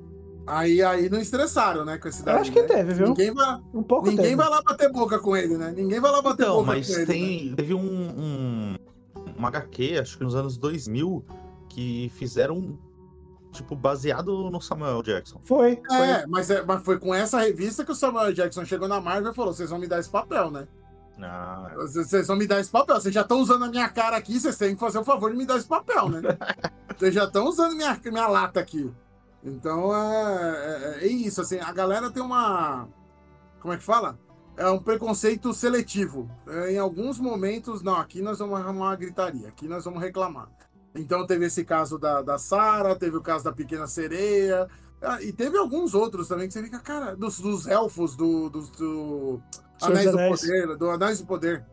Aí, aí não estressaram, né, com esse Eu daí, acho que né? teve, viu? Ninguém vai, Um pouco ninguém teve. vai lá bater boca com ele, né? Ninguém vai lá bater Então, boca mas com ele. né? tem, teve um, um, uma HQ, acho que nos anos 2000, que fizeram, tipo, baseado no Samuel Jackson. Foi, foi. É, mas, é, mas foi com essa revista que o Samuel Jackson chegou na Marvel e falou: vocês vão me dar esse papel, né? Ah, Vocês vocês vão me dar esse papel. Vocês já estão usando a minha cara aqui, vocês têm que fazer o favor de me dar esse papel, né? vocês já estão usando minha, minha lata aqui. Então é, é, é isso, assim, a galera tem uma. Como é que fala? É um preconceito seletivo. É, em alguns momentos, não, aqui nós vamos arrumar uma gritaria, aqui nós vamos reclamar. Então teve esse caso da, da Sara, teve o caso da Pequena Sereia, Ah, e teve alguns outros também que você fica, cara, dos, dos elfos, do, dos do Anéis do. Poder, do Anéis do Poder.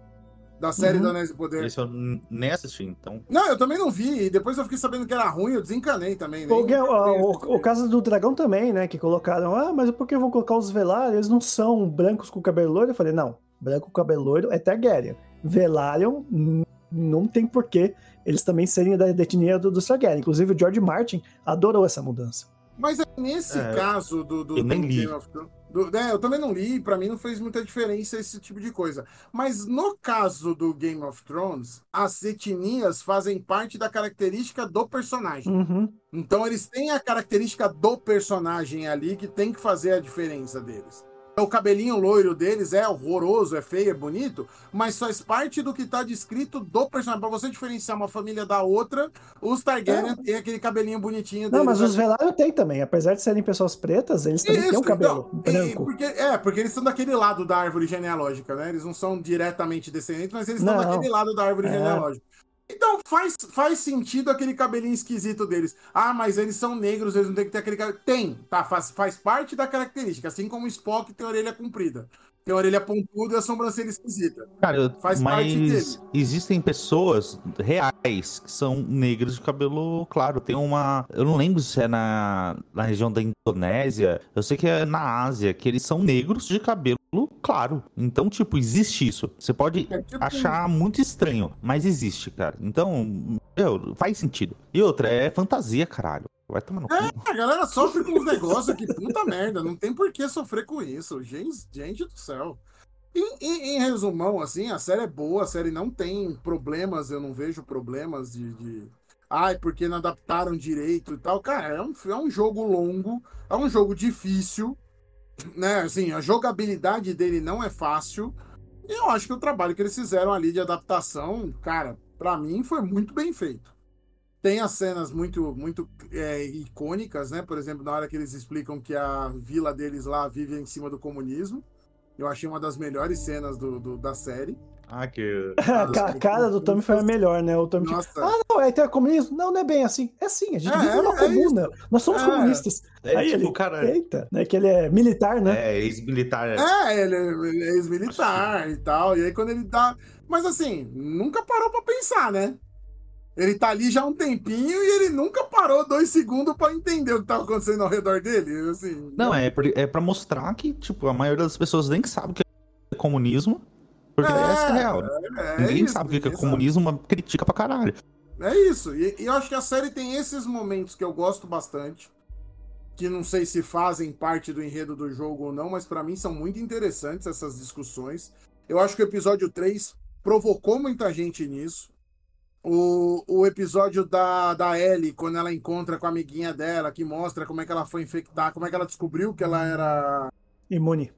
Da série Uhum. do Anéis do Poder. Esse eu nem assisti, então. Não, eu também não vi. E depois eu fiquei sabendo que era ruim, eu desencanei também. O, nem- Ga- o, o, o caso do dragão também, né? Que colocaram, ah, mas por que vão colocar os Velaryon? Eles não são brancos com cabelo loiro? Eu falei, não, branco com cabelo loiro é Targaryen. Velaryon, n- não tem porquê eles também serem da da etnia do, dos Targaryen. Inclusive o George Martin adorou essa mudança. Mas é nesse É, caso do, do, eu nem do li. Game of Thrones. Do- né, eu também não li, pra mim não fez muita diferença esse tipo de coisa. Mas no caso do Game of Thrones, as etnias fazem parte da característica do personagem. Uhum. Então eles têm a característica do personagem ali que tem que fazer a diferença deles. O cabelinho loiro deles é horroroso, é feio, é bonito, mas faz parte do que tá descrito do personagem. Pra você diferenciar uma família da outra, os Targaryen têm aquele cabelinho bonitinho É. Não, deles. mas os Velaryon tem também. Apesar de serem pessoas pretas, eles também têm um Isso, cabelo então, branco. porque, é, porque eles estão daquele lado da árvore genealógica, né? Eles não são diretamente descendentes, mas eles estão daquele lado da árvore É. genealógica. Então faz, faz sentido aquele cabelinho esquisito deles. Ah, mas eles são negros, eles não têm que ter aquele cabelo. Tem, tá? Faz, faz parte da característica. Assim como o Spock tem orelha comprida. Tem a orelha pontuda e a sobrancelha esquisita. Cara, Faz parte mas existem pessoas reais que são negras de cabelo claro. Tem uma. Eu não lembro se é na, na região da Indonésia. Eu sei que é na Ásia, que eles são negros de cabelo claro. Então, tipo, existe isso. Você pode É tipo- achar muito estranho, mas existe, cara. Então, meu, faz sentido. E outra, é fantasia, caralho. Vai tomar no cu. A galera sofre com uns negócios aqui, puta merda. Não tem por que sofrer com isso. Gente, gente do céu. Em, em- em resumão, assim, a série é boa, a série não tem problemas, eu não vejo problemas de. de... Ai, porque não adaptaram direito e tal. Cara, é um, é um jogo longo, é um jogo difícil, né? Assim, a jogabilidade dele não é fácil. E eu acho que o trabalho que eles fizeram ali de adaptação, cara, pra mim foi muito bem feito. Tem as cenas muito, muito é, icônicas, né? Por exemplo, na hora que eles explicam que a vila deles lá vive em cima do comunismo. Eu achei uma das melhores cenas do, do- da série. Ah, que. A ca- a cara do Tommy foi a melhor, né? O Tommy tipo, ah, não, é ter comunismo? Não, não é bem assim. É sim, a gente É, vive numa é comuna. Nós somos É. comunistas. É, Aí tipo, ele, cara. eita, né? Que ele é militar, né? É, ex-militar. é, ele é ele é ex-militar e tal. E aí quando ele dá. Mas assim, nunca parou pra pensar, né? Ele tá ali já há um tempinho e ele nunca parou dois segundos pra entender o que tava acontecendo ao redor dele. Assim, Não, é, é pra mostrar que, tipo, a maioria das pessoas nem sabe o que é comunismo. Porque É, essa é a real. é ninguém isso, sabe o que é sabe. comunismo, mas critica pra caralho. É isso. E, e eu acho que a série tem esses momentos que eu gosto bastante. Que não sei se fazem parte do enredo do jogo ou não, mas pra mim são muito interessantes essas discussões. Eu acho que o episódio 3 provocou muita gente nisso. O, o episódio da, da Ellie, quando ela encontra com a amiguinha dela, que mostra como é que ela foi infectar, como é que ela descobriu que ela era Imune.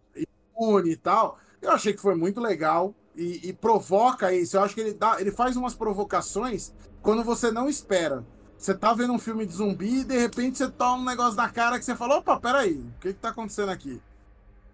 imune e tal. Eu achei que foi muito legal e, e provoca isso. Eu acho que ele dá, ele faz umas provocações quando você não espera. Você tá vendo um filme de zumbi e de repente você toma um negócio na cara que você fala: opa, peraí, o que que tá acontecendo aqui?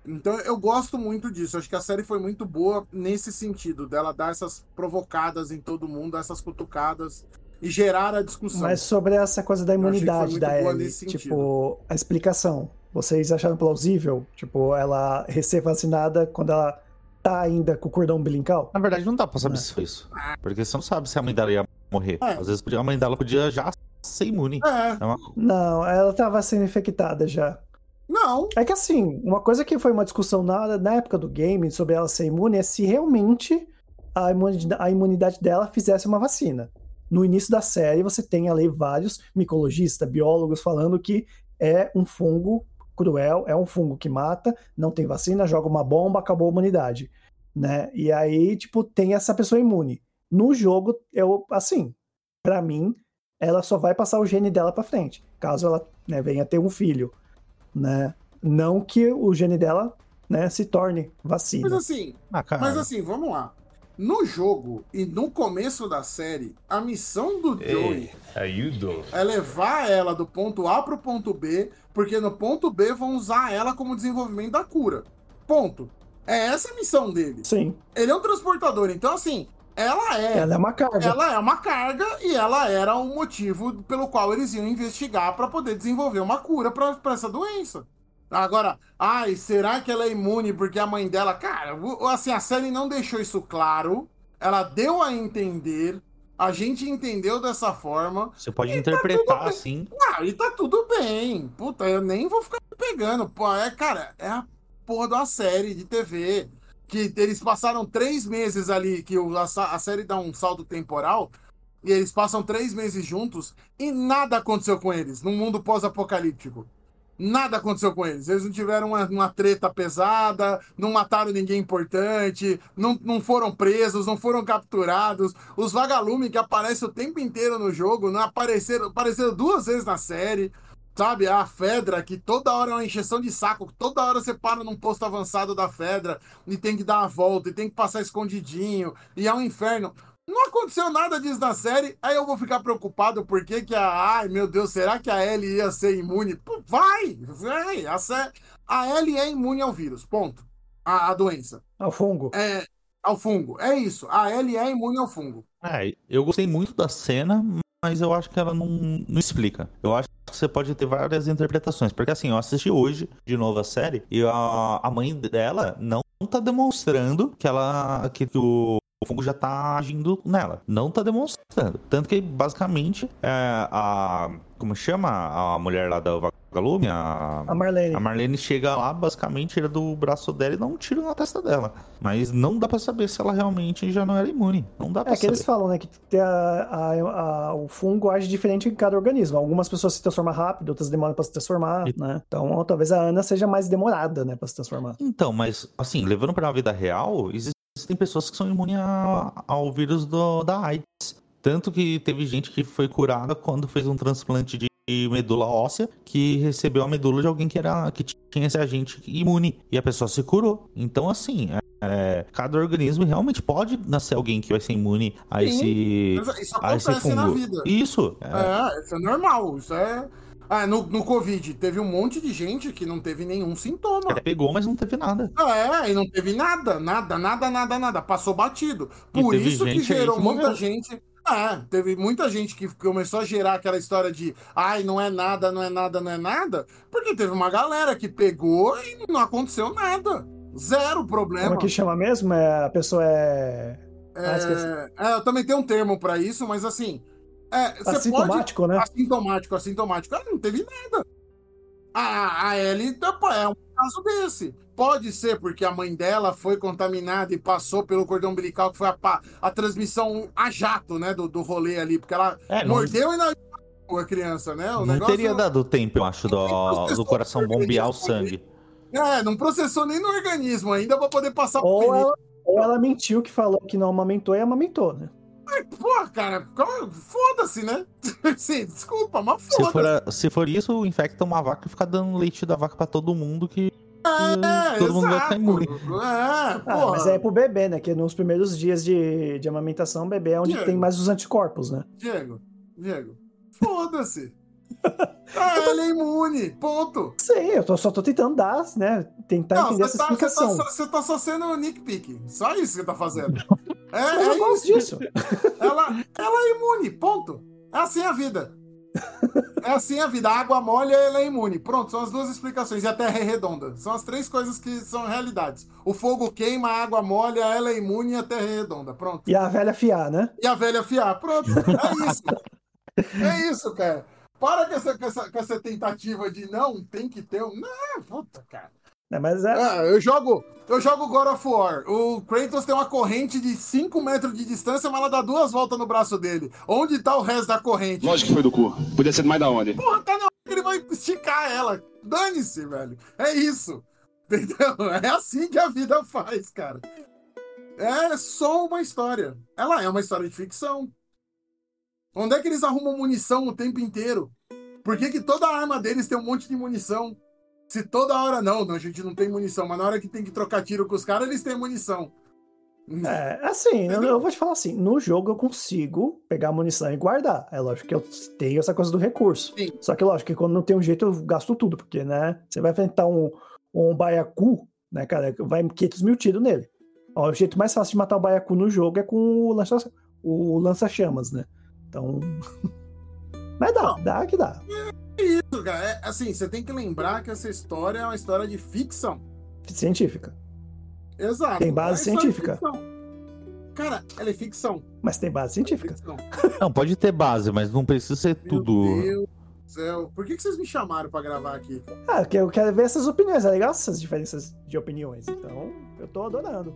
Então eu gosto muito disso. Acho que a série foi muito boa nesse sentido, dela dar essas provocadas em todo mundo, essas cutucadas e gerar a discussão. Mas sobre essa coisa da imunidade da Ellie, sentido. tipo, a explicação. Vocês acharam plausível? Tipo, ela recém-vacinada quando ela tá ainda com o cordão umbilical? Na verdade, não dá pra saber É. se foi isso. Porque você não sabe se a mãe dela ia morrer. É. Às vezes podia- a mãe dela podia já ser imune. É, É uma- Não, ela tava sendo infectada já. Não, É que assim, uma coisa que foi uma discussão na, na época do game sobre ela ser imune é se realmente a imunidade, a imunidade dela fizesse uma vacina. No início da série, você tem ali vários micologistas, biólogos falando que é um fungo cruel, é um fungo que mata, não tem vacina, joga uma bomba, acabou a imunidade. Né? E aí, tipo, tem essa pessoa imune. No jogo, eu, assim, pra mim, ela só vai passar o gene dela pra frente, caso ela né, venha ter um filho né? Não que o gene dela, né, se torne mas vacina. assim, Ah. Mas assim, vamos lá. No jogo e no começo da série, a missão do Joey é levar ela do ponto A pro ponto B, porque no ponto B vão usar ela como desenvolvimento da cura. Ponto. É essa a missão dele. Sim. Ele é um transportador, então assim, ela é. Ela é uma carga. Ela é uma carga e ela era o motivo pelo qual eles iam investigar para poder desenvolver uma cura para essa doença. Agora, ai, será que ela é imune porque a mãe dela. Cara, assim, a série não deixou isso claro. Ela deu a entender. A gente entendeu dessa forma. Você pode tá interpretar tá assim. Ah, e tá tudo bem. Puta, eu nem vou ficar pegando. Pô, é, cara, é a porra de uma série de TV. Que eles passaram três meses ali, que a, série dá um saldo temporal. E eles passam três meses juntos e nada aconteceu com eles num mundo pós-apocalíptico. Nada aconteceu com eles. Eles não tiveram uma, uma treta pesada, não mataram ninguém importante, não, não foram presos, não foram capturados. Os vagalumes que aparecem o tempo inteiro no jogo não apareceram, apareceram duas vezes na série. Sabe, a Fedra, que toda hora é uma encheção de saco, toda hora você para num posto avançado da Fedra e tem que dar a volta, e tem que passar escondidinho, e é um inferno. Não aconteceu nada disso na série, aí eu vou ficar preocupado porque que a. Ai, meu Deus, será que a Ellie ia ser imune? Pô, vai! Vai! A, a Ellie é imune ao vírus, ponto. A, a doença. Ao fungo. É, ao fungo. É isso. A Ellie é imune ao fungo. É, eu gostei muito da cena, mas eu acho que ela não, não explica. Eu acho que você pode ter várias interpretações. Porque assim, eu assisti hoje de novo a série e a, a mãe dela não tá demonstrando que ela. que o fungo já tá agindo nela. Não tá demonstrando. Tanto que, basicamente, é, a. Como chama a mulher lá da vagalume? A, a Marlene. A Marlene chega lá, basicamente, tira do braço dela e dá um tiro na testa dela. Mas não dá pra saber se ela realmente já não era imune. Não dá pra é saber. É que eles falam, né? Que a, a, a, o fungo age diferente em cada organismo. Algumas pessoas se transformam rápido, outras demoram pra se transformar, e... né? Então, talvez a Ana seja mais demorada, né? Pra se transformar. Então, mas, assim, levando pra vida real, existe tem pessoas que são imunes ao vírus do, da AIDS. Tanto que teve gente que foi curada quando fez um transplante de medula óssea que recebeu a medula de alguém que era que tinha esse agente imune e a pessoa se curou. Então assim, é, é cada organismo realmente pode nascer alguém que vai ser imune a Sim, esse isso a esse fungo. na vida. Isso. É. é, isso é normal, isso é ah, no, no Covid, teve um monte de gente que não teve nenhum sintoma. Até pegou, mas não teve nada. É, e não teve nada, nada, nada, nada, nada. Passou batido. Por isso que gerou muita gente. É, teve muita gente que começou a gerar aquela história de ai, não é nada, não é nada, não é nada, porque teve uma galera que pegou e não aconteceu nada. Zero problema. Como é que chama mesmo? É, a pessoa é. É, ah, é, eu também tenho um termo para isso, mas assim, é, assintomático, pode... né? Assintomático, assintomático. Ela não teve nada. A, a Ellie é um caso desse. Pode ser porque a mãe dela foi contaminada e passou pelo cordão umbilical, que foi a, a transmissão a jato, né, do, do rolê ali, porque ela é, mordeu não... e a criança, né? O não negócio... teria dado tempo, eu acho, do, do coração bombear o sangue. É, não processou nem no organismo ainda pra poder passar ou ela, ou ela mentiu que falou que não amamentou e amamentou, né? Pô, cara, foda-se, né? Sim, desculpa, mas foda-se. Se for, se for isso, infecta uma vaca e fica dando leite da vaca pra todo mundo que. É, todo mundo vai ficar imune. É, ah, mas é pro bebê, né? Que nos primeiros dias de, de amamentação, o bebê é onde Diego, tem mais os anticorpos, né? Diego, Diego, foda-se. Ah, ela é imune, ponto. Sim, eu tô, só tô tentando dar, né? Tentar não, entender essa tá, explicação. Você tá, tá, só sendo o Nick Pick. Só isso que você tá fazendo. É, Mas é eu gosto disso. Ela, ela é imune, ponto. É assim a vida. É assim a vida. A água molha, ela é imune. Pronto, são as duas explicações. E a terra é redonda. São as três coisas que são realidades. O fogo queima, a água molha, ela é imune e a terra é redonda. Pronto. E a velha fiar, né? E a velha fiar. Pronto. É isso. é isso, cara. Para com essa, com essa, com essa tentativa de não, tem que ter um. Não, puta, cara. É, mas é... é... eu jogo, eu jogo God of War. O Kratos tem uma corrente de 5 metros de distância, mas ela dá duas voltas no braço dele. Onde tá o resto da corrente? Lógico que foi do cu. Podia ser mais da onde? Porra, tá na hora que ele vai esticar ela. Dane-se, velho. É isso. Entendeu? É assim que a vida faz, cara. É só uma história. Ela é uma história de ficção. Onde é que eles arrumam munição o tempo inteiro? Por que, que toda a arma deles tem um monte de munição? Se toda hora não, não, a gente não tem munição, mas na hora que tem que trocar tiro com os caras, eles têm munição. É, assim, eu, eu, vou te falar assim, no jogo eu consigo pegar munição e guardar. É lógico que eu tenho essa coisa do recurso. Sim. Só que lógico que quando não tem um jeito eu gasto tudo, porque, né, você vai enfrentar um, um baiacu, né, cara, vai 500 mil tiros nele. Ó, o jeito mais fácil de matar o Baiacu no jogo é com o lança- o lança-chamas, né? Então. Mas dá, dá que dá. Isso, cara. É, assim, você tem que lembrar que essa história é uma história de ficção. Científica. Exato. Tem base É científica. Cara, ela é ficção. Mas tem base científica. Ficção. Não, pode ter base, mas não precisa ser Meu tudo. Deus do céu. Por que, que vocês me chamaram pra gravar aqui? Ah, que eu quero ver essas opiniões. É legal essas diferenças de opiniões. Então, eu tô adorando.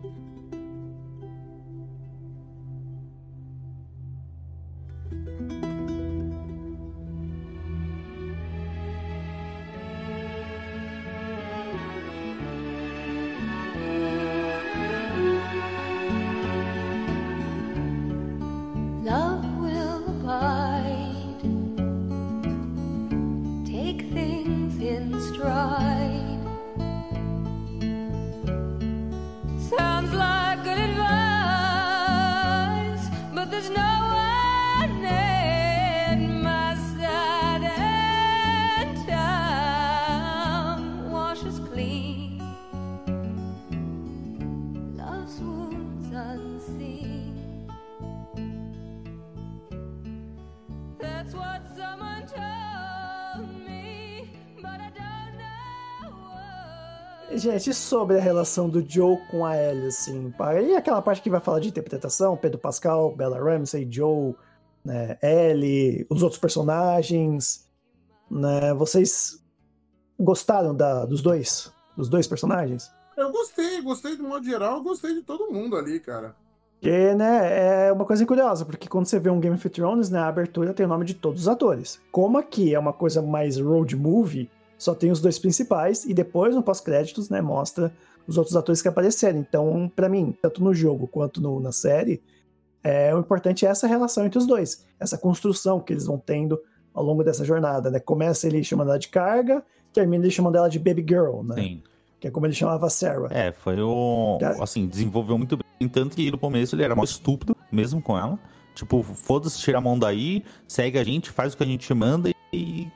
was no Gente, sobre a relação do Joe com a Ellie, assim. E aquela parte que vai falar de interpretação, Pedro Pascal, Bella Ramsey, Joe, né, Ellie, os outros personagens, né? Vocês gostaram da, dos dois? Dos dois personagens? Eu gostei, gostei do modo geral, eu gostei de todo mundo ali, cara. Porque, né, é uma coisa curiosa, porque quando você vê um Game of Thrones, né, a abertura tem o nome de todos os atores. Como aqui é uma coisa mais road movie, só tem os dois principais, e depois no pós-créditos, né, mostra os outros atores que apareceram. Então, pra mim, tanto no jogo quanto no- na série, é, o importante é essa relação entre os dois, essa construção que eles vão tendo ao longo dessa jornada, né? Começa ele chamando ela de carga, termina ele chamando ela de baby girl, né? Sim. Que é como ele chamava a Sarah. É, foi o. Cara- Assim, desenvolveu muito bem. Tanto que no começo ele era mais estúpido, mesmo com ela. Tipo, foda-se, tira a mão daí, segue a gente, faz o que a gente manda e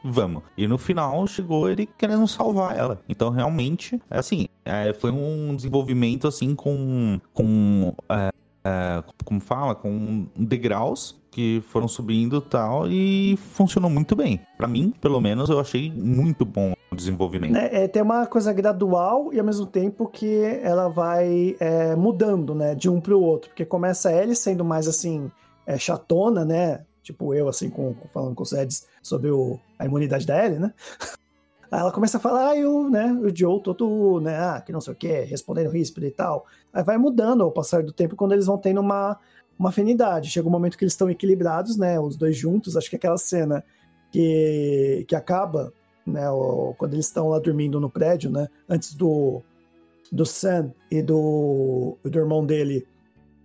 vamos. E no final chegou ele querendo salvar ela. Então, realmente, assim, é, foi um desenvolvimento assim com. com é, é, como fala? Com degraus que foram subindo e tal, e funcionou muito bem. Pra mim, pelo menos, eu achei muito bom o desenvolvimento. né, é, tem uma coisa gradual e ao mesmo tempo que ela vai é, mudando, né, de um pro outro, porque começa ele sendo mais assim é, chatona, né, tipo eu assim com, falando com os Eds sobre o- a imunidade da Ellie, né. Aí ela começa a falar, ah, eu, né, o Joe todo, né, ah, que não sei o que, respondendo ríspido e tal. Aí vai mudando ao passar do tempo quando eles vão tendo uma, uma afinidade. Chega um momento que eles estão equilibrados, né, os dois juntos. Acho que aquela cena que, que acaba né, o- quando eles estão lá dormindo no prédio, né, antes do, do Sam e do, do irmão dele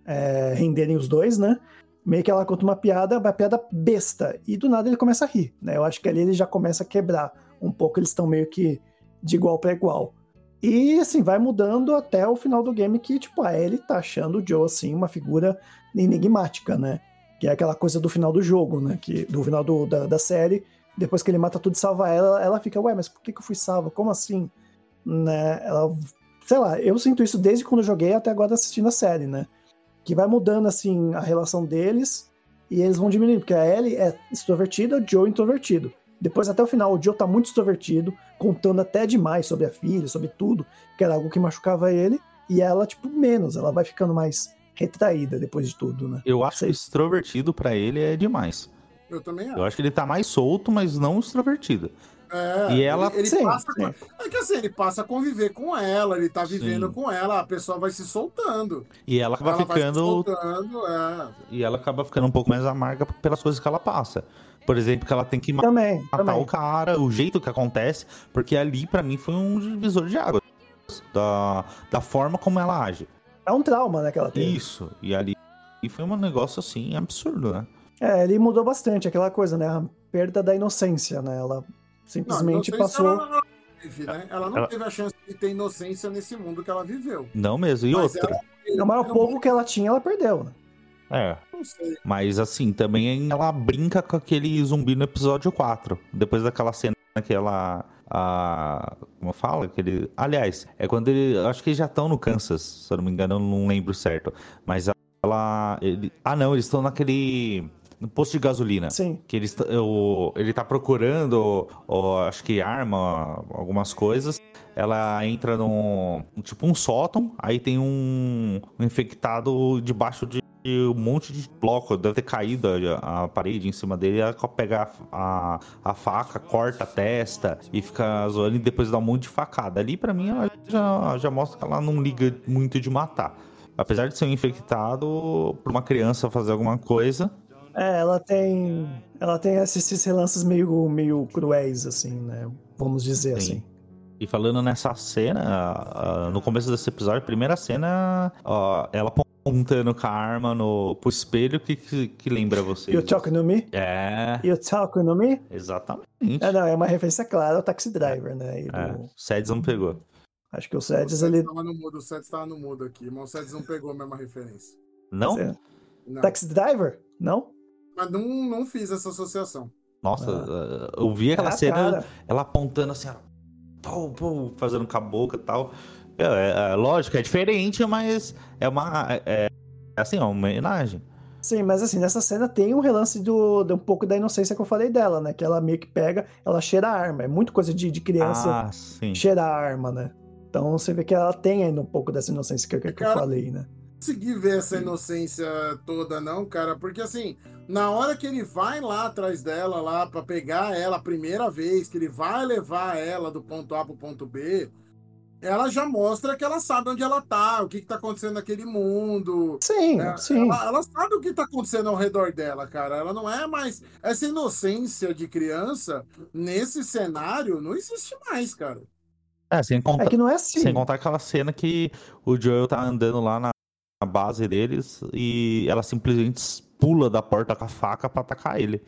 é, renderem os dois, né, meio que ela conta uma piada, uma piada besta, e do nada ele começa a rir, né, eu acho que ali ele já começa a quebrar um pouco, eles estão meio que de igual para igual. E assim, vai mudando até o final do game que, tipo, a Ellie tá achando o Joe, assim, uma figura enigmática, né? Que é aquela coisa do final do jogo, né? Que, do final do- da, da série, depois que ele mata tudo e salva ela, ela fica, ué, mas por que, que eu fui salva? Como assim? Né? Ela, sei lá, eu sinto isso desde quando eu joguei até agora assistindo a série, né? Que vai mudando, assim, a relação deles e eles vão diminuindo, porque a Ellie é extrovertida, o Joe introvertido. Depois, até o final, o Joe tá muito extrovertido, contando até demais sobre a filha, sobre tudo, que era algo que machucava ele, e ela, tipo, menos, ela vai ficando mais retraída depois de tudo, né? Eu acho Sei. que extrovertido pra ele é demais. Eu também acho. Eu acho que ele tá mais solto, mas não extrovertido. É, E ela- Ele, ele Sim, passa. sim. É que assim, ele passa a conviver com ela, ele tá vivendo Sim. com ela, a pessoa vai se soltando. E ela acaba ela ficando. soltando, é. E ela acaba ficando um pouco mais amarga pelas coisas que ela passa. Por exemplo, que ela tem que Também, matar também. o cara, o jeito que acontece, porque ali pra mim foi um divisor de água. Da, da forma como ela age. É um trauma, né, que ela teve. Isso. E ali e foi um negócio assim absurdo, né? É, ele mudou bastante, aquela coisa, né? A perda da inocência, né? Ela simplesmente inocência passou. Ela não teve, né? Ela não Ela- teve a chance de ter inocência nesse mundo que ela viveu. Não mesmo. E Mas outra. O maior pouco que ela tinha, ela perdeu. né? É. Não. Mas assim, também ela brinca com aquele zumbi no episódio 4. Depois daquela cena que ela. A, como fala? Aquele, aliás, é quando ele. Acho que eles já estão no Kansas, se eu não me engano, eu não lembro certo. Mas ela. Ele, ah, não, eles estão naquele. No posto de gasolina. Sim. Que ele, está- o- ele tá procurando, o- acho que arma, algumas coisas. Ela entra num. Tipo um sótão, aí tem um, um infectado debaixo de um monte de bloco. Deve ter caído a, a parede em cima dele. Ela pega a, a, a faca, corta a testa e fica zoando e depois dá um monte de facada. Ali, pra mim, ela já, já mostra que ela não liga muito de matar. Apesar de ser um infectado, pra uma criança fazer alguma coisa, É, ela tem. Ela tem esses, relances meio, meio cruéis, assim, né? Vamos dizer Sim. assim. E falando nessa cena, no começo desse episódio, primeira cena, ó, ela apontando com a arma no, pro espelho, que, que, que lembra você? You talk no me? É, You talk no me? exatamente. É, não, é uma referência clara ao Taxi Driver, né? E É, do- o Seds não pegou. Acho que o O Sedes ali. tava no mudo, o Sets tava no mudo aqui, mas o Sets não pegou a mesma referência. Não? É. Não. Taxi Driver? Não? Mas não, não fiz essa associação. Nossa, ah, eu vi aquela É a cena, cara. ela apontando assim, ó, pô, pô, fazendo com a boca e tal. É, é, é, lógico, é diferente, mas é uma. É, é assim, é uma homenagem. Sim, mas assim, nessa cena tem um relance do, de um pouco da inocência que eu falei dela, né? Que ela meio que pega, ela cheira a arma. É muito coisa de, de criança Ah, sim. cheirar a arma, né? Então você vê que ela tem ainda um pouco dessa inocência que, que eu Cara, falei, né? consegui ver essa inocência toda, não, cara, porque assim, na hora que ele vai lá atrás dela, lá, pra pegar ela a primeira vez, que ele vai levar ela do ponto A pro ponto B, ela já mostra que ela sabe onde ela tá, o que, que tá acontecendo naquele mundo. Sim, É, sim. Ela, ela sabe o que tá acontecendo ao redor dela, cara. Ela não é mais. Essa inocência de criança, nesse cenário, não existe mais, cara. É, sem contar, É que não é assim. Sem contar aquela cena que o Joel tá andando lá na na base deles e ela simplesmente pula da porta com a faca pra atacar ele.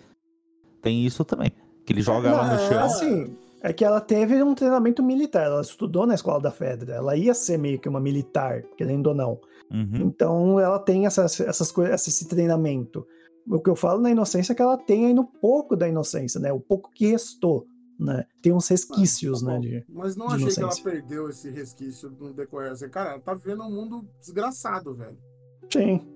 Tem isso também. Que ele joga ela no chão. assim, é que ela teve um treinamento militar, ela estudou na escola da Fedra, ela ia ser meio que uma militar, querendo ou não. Uhum. Então ela tem essas, essas coisas, esse treinamento. O que eu falo na inocência é que ela tem ainda um pouco da inocência, né? O pouco que restou, né? Tem uns resquícios, Tá né? De... Mas não de achei que ela inocência. perdeu esse resquício no decorrer. Assim, cara, ela tá vivendo um mundo desgraçado, velho. Sim.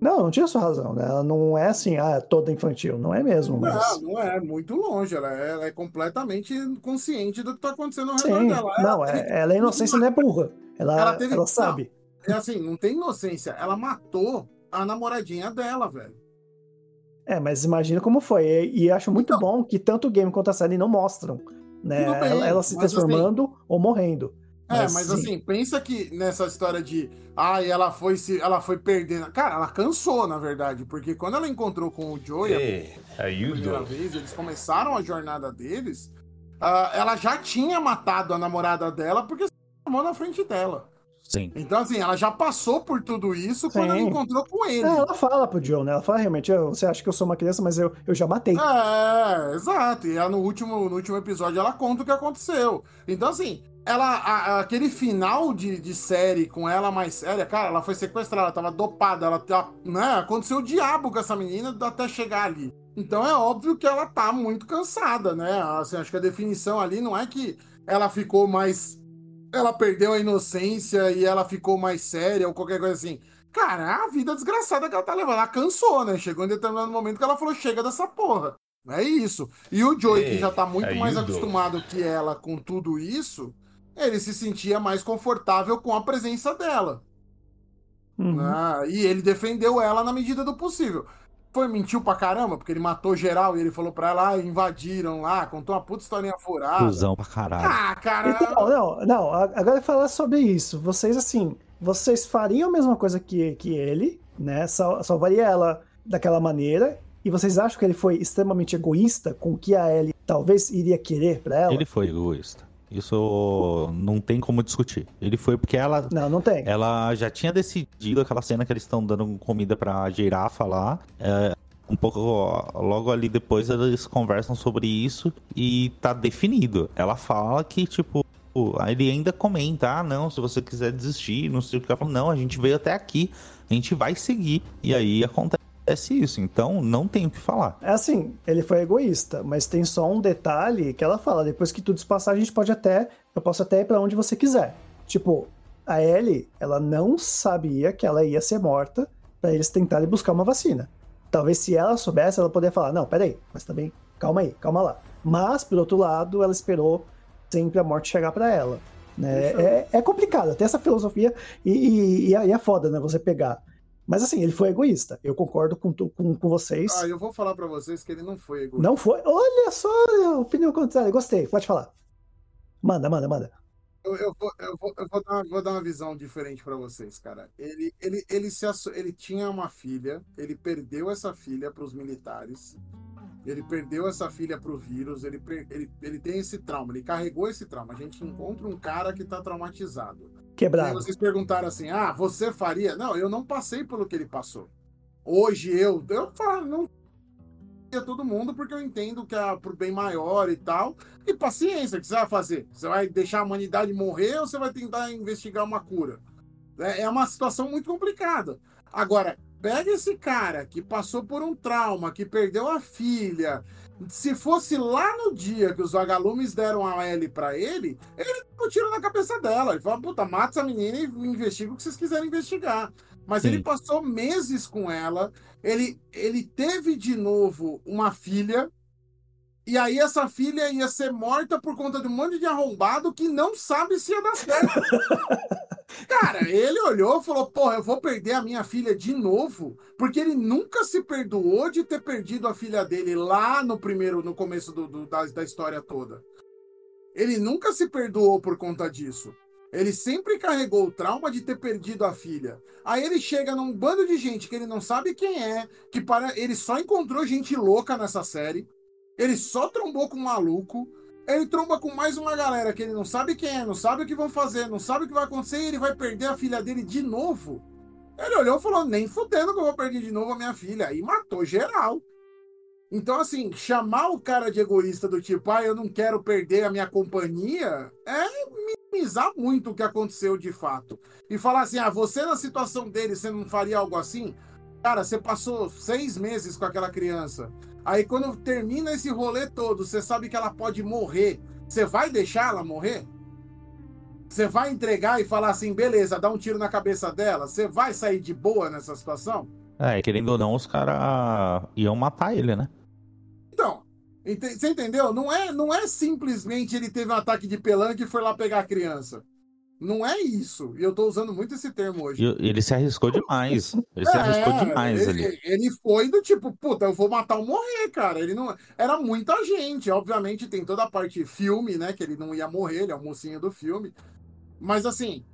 Não, não tinha sua razão, né? Ela não é assim, ah, toda infantil. Não é mesmo, mas. Não, não é, muito longe. Ela é, ela é completamente consciente do que tá acontecendo ao redor Sim, dela. Ela não, teve- é, ela é inocência, não é burra. Ela, Ela ela, teve- sabe. É assim, não tem inocência. Ela matou a namoradinha dela, velho. É, mas imagina como foi. E, e acho muito Então- bom que tanto o game quanto a série não mostram, né? Bem, ela, ela se assim- transformando ou morrendo. É, Mas mas sim. assim, pensa que nessa história de. Ai, ela foi se. Ela foi perdendo. Cara, ela cansou, na verdade, porque quando ela encontrou com o Joey a primeira vez, eles começaram a jornada deles. ah, ela já tinha matado a namorada dela porque se transformou na frente dela. Sim. Então, assim, ela já passou por tudo isso quando ela Sim. encontrou com ele. É, ela fala pro Joe, né? Ela fala realmente, "Eu- você acha que eu sou uma criança, mas eu, eu já matei. É, exato. E ela, no, último, no último episódio ela conta o que aconteceu. Então, assim, ela, a- a- aquele final de, de série com ela mais séria, cara, ela foi sequestrada, ela tava dopada, ela tá, né? Aconteceu o diabo com essa menina até chegar ali. Então é óbvio que ela tá muito cansada, né? Assim, acho que a definição ali não é que ela ficou mais. Ela perdeu a inocência e ela ficou mais séria ou qualquer coisa assim. Cara, é a vida desgraçada que ela tá levando. Ela cansou, né? Chegou em determinado momento que ela falou: chega dessa porra. É isso. E o Joey, que já tá muito mais acostumado que ela com tudo isso, ele se sentia mais confortável com a presença dela. Uhum. né? E ele defendeu ela na medida do possível. Foi, mentiu pra caramba, porque ele matou geral e ele falou pra ela, ah, invadiram lá, contou uma puta historinha furada. Cusão pra caralho. Ah, cara. Então, não, não, agora falar sobre isso. Vocês, assim, vocês fariam a mesma coisa que, que ele, né? Sal, salvaria ela daquela maneira. E vocês acham que ele foi extremamente egoísta com o que a Ellie talvez iria querer pra ela? Ele foi egoísta. Isso não tem como discutir. Ele foi porque ela Não, não tem. Ela já tinha decidido aquela cena que eles estão dando comida pra girafa lá. É, um pouco logo ali depois eles conversam sobre isso e tá definido. Ela fala que, tipo, ele ainda comenta: ah, não, se você quiser desistir, não sei o que. Ela fala: não, a gente veio até aqui, a gente vai seguir. E aí acontece acontece isso. Então, não tem o que falar. É assim, ele foi egoísta, mas tem só um detalhe que ela fala: depois que tudo isso passar, a gente pode até. Eu posso até ir pra onde você quiser. Tipo, a Ellie, ela não sabia que ela ia ser morta pra eles tentarem buscar uma vacina. Talvez se ela soubesse, ela poderia falar: não, peraí, mas também, calma aí, calma lá. Mas, por outro lado, ela esperou sempre a morte chegar pra ela. Né? É, é complicado, tem essa filosofia e, e, e é foda, né? Você pegar. Mas assim, ele foi egoísta. Eu concordo com, com, com vocês. Ah, eu vou falar pra vocês que ele não foi egoísta. Não foi. Olha só, opinião contrária. Gostei, pode falar. Manda, manda, manda. Eu, eu vou, eu vou, eu vou dar, uma- vou dar uma visão diferente pra vocês, cara. Ele, ele, ele, se ele tinha uma filha, ele perdeu essa filha pros militares, ele perdeu essa filha pro vírus, ele, ele, ele tem esse trauma, ele carregou esse trauma. A gente encontra um cara que tá traumatizado. Quebrado. vocês perguntaram assim: ah, você faria? Não, eu não passei pelo que ele passou. Hoje eu, eu falo, não faria todo mundo, porque eu entendo que é pro bem maior e tal. E paciência, o que você vai fazer? Você vai deixar a humanidade morrer ou você vai tentar investigar uma cura? É, é uma situação muito complicada. Agora, pega esse cara que passou por um trauma, que perdeu a filha. Se fosse lá no dia que os vagalumes deram a L pra ele, ele deu um tiro na cabeça dela. Ele fala, puta, mata essa menina e investiga o que vocês quiserem investigar. Mas Sim. ele passou meses com ela, ele, ele teve de novo uma filha, e aí essa filha ia ser morta por conta de um monte de arrombado que não sabe se ia dar certo. Cara, ele olhou e falou: Porra, eu vou perder a minha filha de novo, porque ele nunca se perdoou de ter perdido a filha dele lá no primeiro, no começo do, do- da, da história toda. Ele nunca se perdoou por conta disso. Ele sempre carregou o trauma de ter perdido a filha. Aí ele chega num bando de gente que ele não sabe quem é, que para ele só encontrou gente louca nessa série. Ele só trombou com um maluco. Ele tromba com mais uma galera que ele não sabe quem é, não sabe o que vão fazer, não sabe o que vai acontecer e ele vai perder a filha dele de novo. Ele olhou e falou: nem fudendo que eu vou perder de novo a minha filha. E matou geral. Então, assim, chamar o cara de egoísta do tipo, ah, eu não quero perder a minha companhia, é minimizar muito o que aconteceu de fato. E falar assim, ah, você na situação dele, você não faria algo assim? Cara, você passou seis meses com aquela criança. Aí quando termina esse rolê todo, você sabe que ela pode morrer. Você vai deixar ela morrer? Você vai entregar e falar assim, beleza, dá um tiro na cabeça dela? Você vai sair de boa nessa situação? É, querendo ou não, os caras iam matar ele, né? Então, ente- você entendeu? Não é, não é simplesmente ele teve um ataque de pelanca e foi lá pegar a criança. Não é isso. E eu tô usando muito esse termo hoje. E ele se arriscou demais. Ele se arriscou É, demais ele, ali. ele foi do tipo, puta, eu vou matar ou morrer, cara. Ele não. Era muita gente. Obviamente tem toda a parte filme, né? Que ele não ia morrer, ele é o mocinho do filme. Mas assim,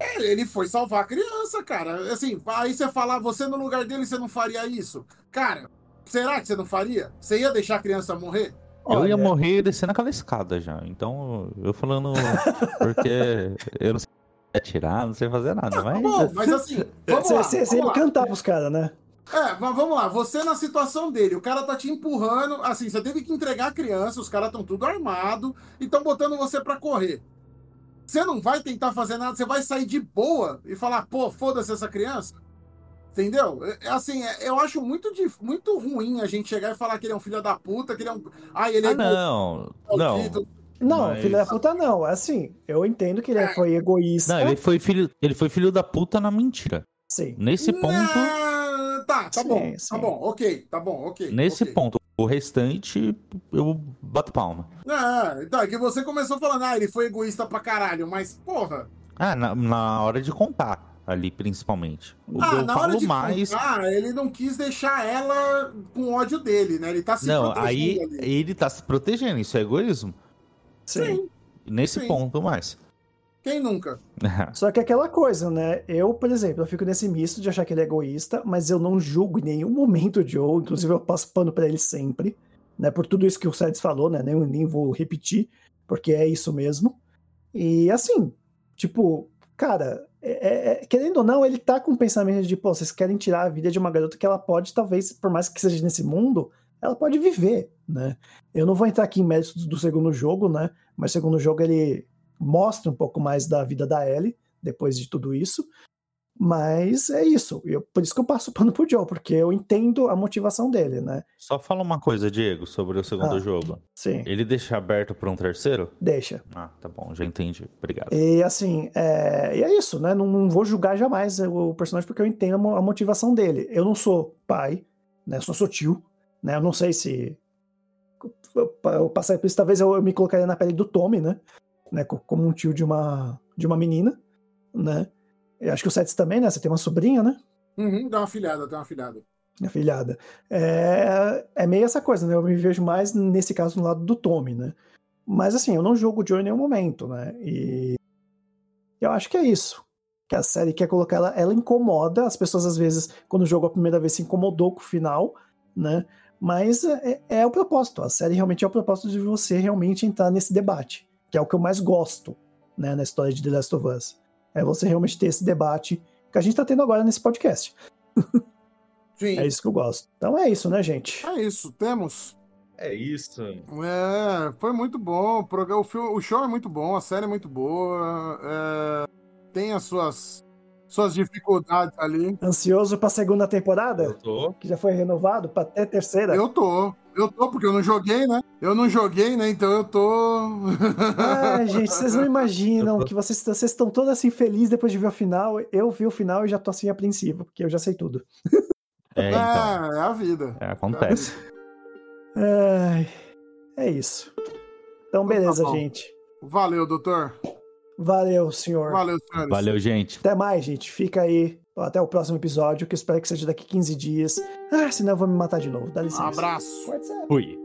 é, ele foi salvar a criança, cara. Assim, aí você falar, você no lugar dele, você não faria isso. Cara, será que você não faria? Você ia deixar a criança morrer? Eu ia Olha, morrer descendo aquela escada já. Então, eu falando. Porque eu não sei atirar, não sei fazer nada. Tá Mas. bom, mas assim, vamos Você lá. você- lá. cantar pros caras, né? É, mas vamos lá, você na situação dele, o cara tá te empurrando, assim, você teve que entregar a criança, os caras estão tudo armado e estão botando você pra correr. Você não vai tentar fazer nada, você vai sair de boa e falar, pô, foda-se essa criança. Entendeu? É, é assim, é- eu acho muito, muito ruim a gente chegar e falar que ele é um filho da puta, que ele é um. Ah, ele é Ah, não. Não. Não, Mas- filho da puta não. Assim, eu entendo que ele foi egoísta. Não, ele foi filho, ele foi filho da puta na mentira. Sim. Nesse ponto, Ah, tá, tá Sim, bom, sim. tá bom, ok, tá bom, ok. nesse ok. ponto, o restante eu bato palma. É, então, é que você começou falando, ah, ele foi egoísta pra caralho, mas, porra, Ah, na, na hora de contar ali, principalmente. O que Ah, eu na hora falo de mais. contar, ele não quis deixar ela com ódio dele, né? Ele tá se Não, protegendo aí ali. ele tá se protegendo, isso é egoísmo. Sim. Nesse Sim. ponto mais. Quem nunca? Só que é aquela coisa, né? Eu, por exemplo, eu fico nesse misto de achar que ele é egoísta, mas eu não julgo em nenhum momento o Joe, inclusive eu passo pano pra ele sempre, né? Por tudo isso que o Sedes falou, né? Nem, nem vou repetir, porque é isso mesmo. E assim, tipo, cara, é- é- querendo ou não, ele tá com o pensamento de, pô, vocês querem tirar a vida de uma garota que ela pode, talvez, por mais que seja nesse mundo, ela pode viver, né? Eu não vou entrar aqui em méritos do segundo jogo, né? Mas o segundo jogo ele mostra um pouco mais da vida da Ellie depois de tudo isso. Mas é isso. Eu, por isso que eu passo o pano pro Joe, porque eu entendo a motivação dele, né? Só fala uma coisa, Diego, sobre o segundo Ah. jogo. Sim, Ele deixa aberto pra um terceiro? deixa. Ah, tá bom, já entendi. Obrigado. E assim, é, e é isso, né? Não, não vou julgar jamais o personagem porque eu entendo a mo- a motivação dele. Eu não sou pai, né? Eu só sou tio, né? Eu não sei se. Eu, passar por isso, talvez eu, eu me colocaria na pele do Tommy, né? né? co- Como um tio de uma, de uma menina, né? Eu acho que o Sets também, né? Você tem uma sobrinha, né? Uhum, dá uma filhada, dá uma filhada. Minha filhada. É, é meio essa coisa, né? Eu me vejo mais nesse caso no lado do Tommy, né? Mas assim, eu não jogo o Joe em nenhum momento, né? E eu acho que é isso. Que a série quer colocar ela, ela incomoda. As pessoas, às vezes, quando jogou a primeira vez, se incomodou com o final, né? Mas é, é o propósito. A série realmente é o propósito de você realmente entrar nesse debate, que é o que eu mais gosto, né? Na história de The Last of Us. É você realmente ter esse debate que a gente tá tendo agora nesse podcast. Sim. É isso que eu gosto. Então é isso, né, gente? É isso, temos. É isso. É, foi muito bom. O, programa, o, filme, o show é muito bom, a série é muito boa. é, tem as suas, suas dificuldades ali. Ansioso pra segunda temporada? tô. Que já foi renovado pra até terceira? Eu tô. Eu tô, porque eu não joguei, né? Eu não joguei, né? Então eu tô. Ai, gente, vocês não imaginam que vocês, vocês estão todos assim felizes depois de ver o final. Eu vi o final e já tô assim apreensivo, porque eu já sei tudo. É, então. É, é a vida. É, acontece. Ai, é isso. Então, beleza, tá bom. gente. Valeu, doutor. Valeu, senhor. Valeu, senhores. Valeu, gente. Até mais, gente. Fica aí. Até o próximo episódio, que eu espero que seja daqui 15 dias. Ah, senão eu vou me matar de novo. Dá licença. Um abraço. Pode ser. Fui.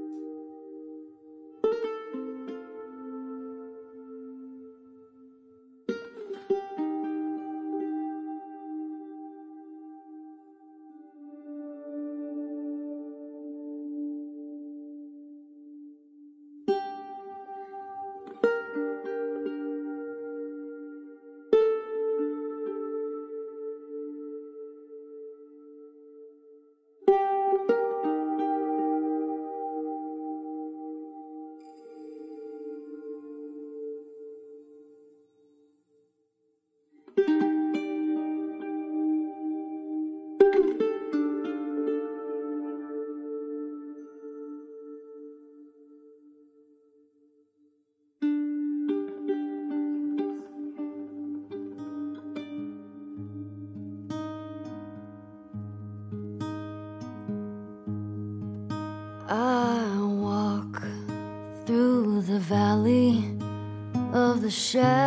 Of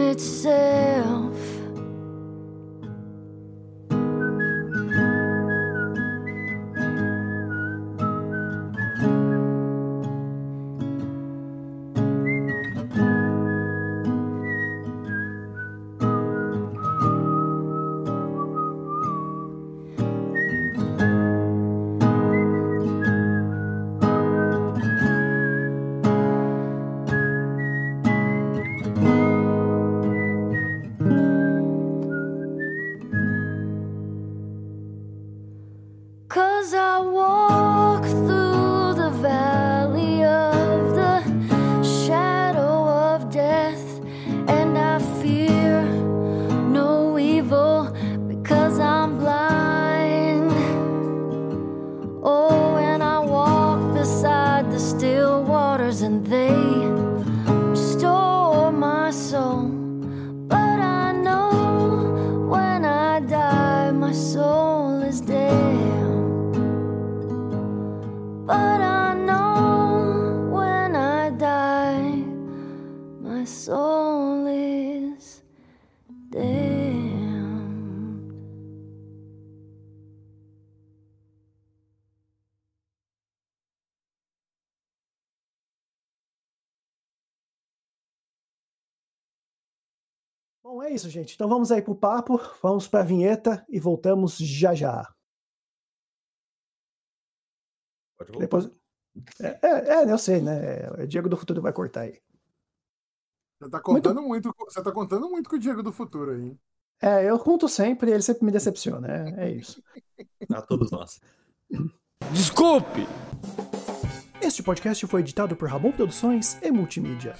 itself? É isso, gente. Então vamos aí pro papo, vamos pra vinheta e voltamos já já. Pode voltar. Depois... É, é, é, eu sei, né? O Diego do Futuro vai cortar aí. Você tá contando muito, com- você tá contando muito com o Diego do futuro aí. hein? É, eu conto sempre e ele sempre me decepciona. É, é isso. A todos nós. Desculpe! Este podcast foi editado por Ramon Produções e Multimídia.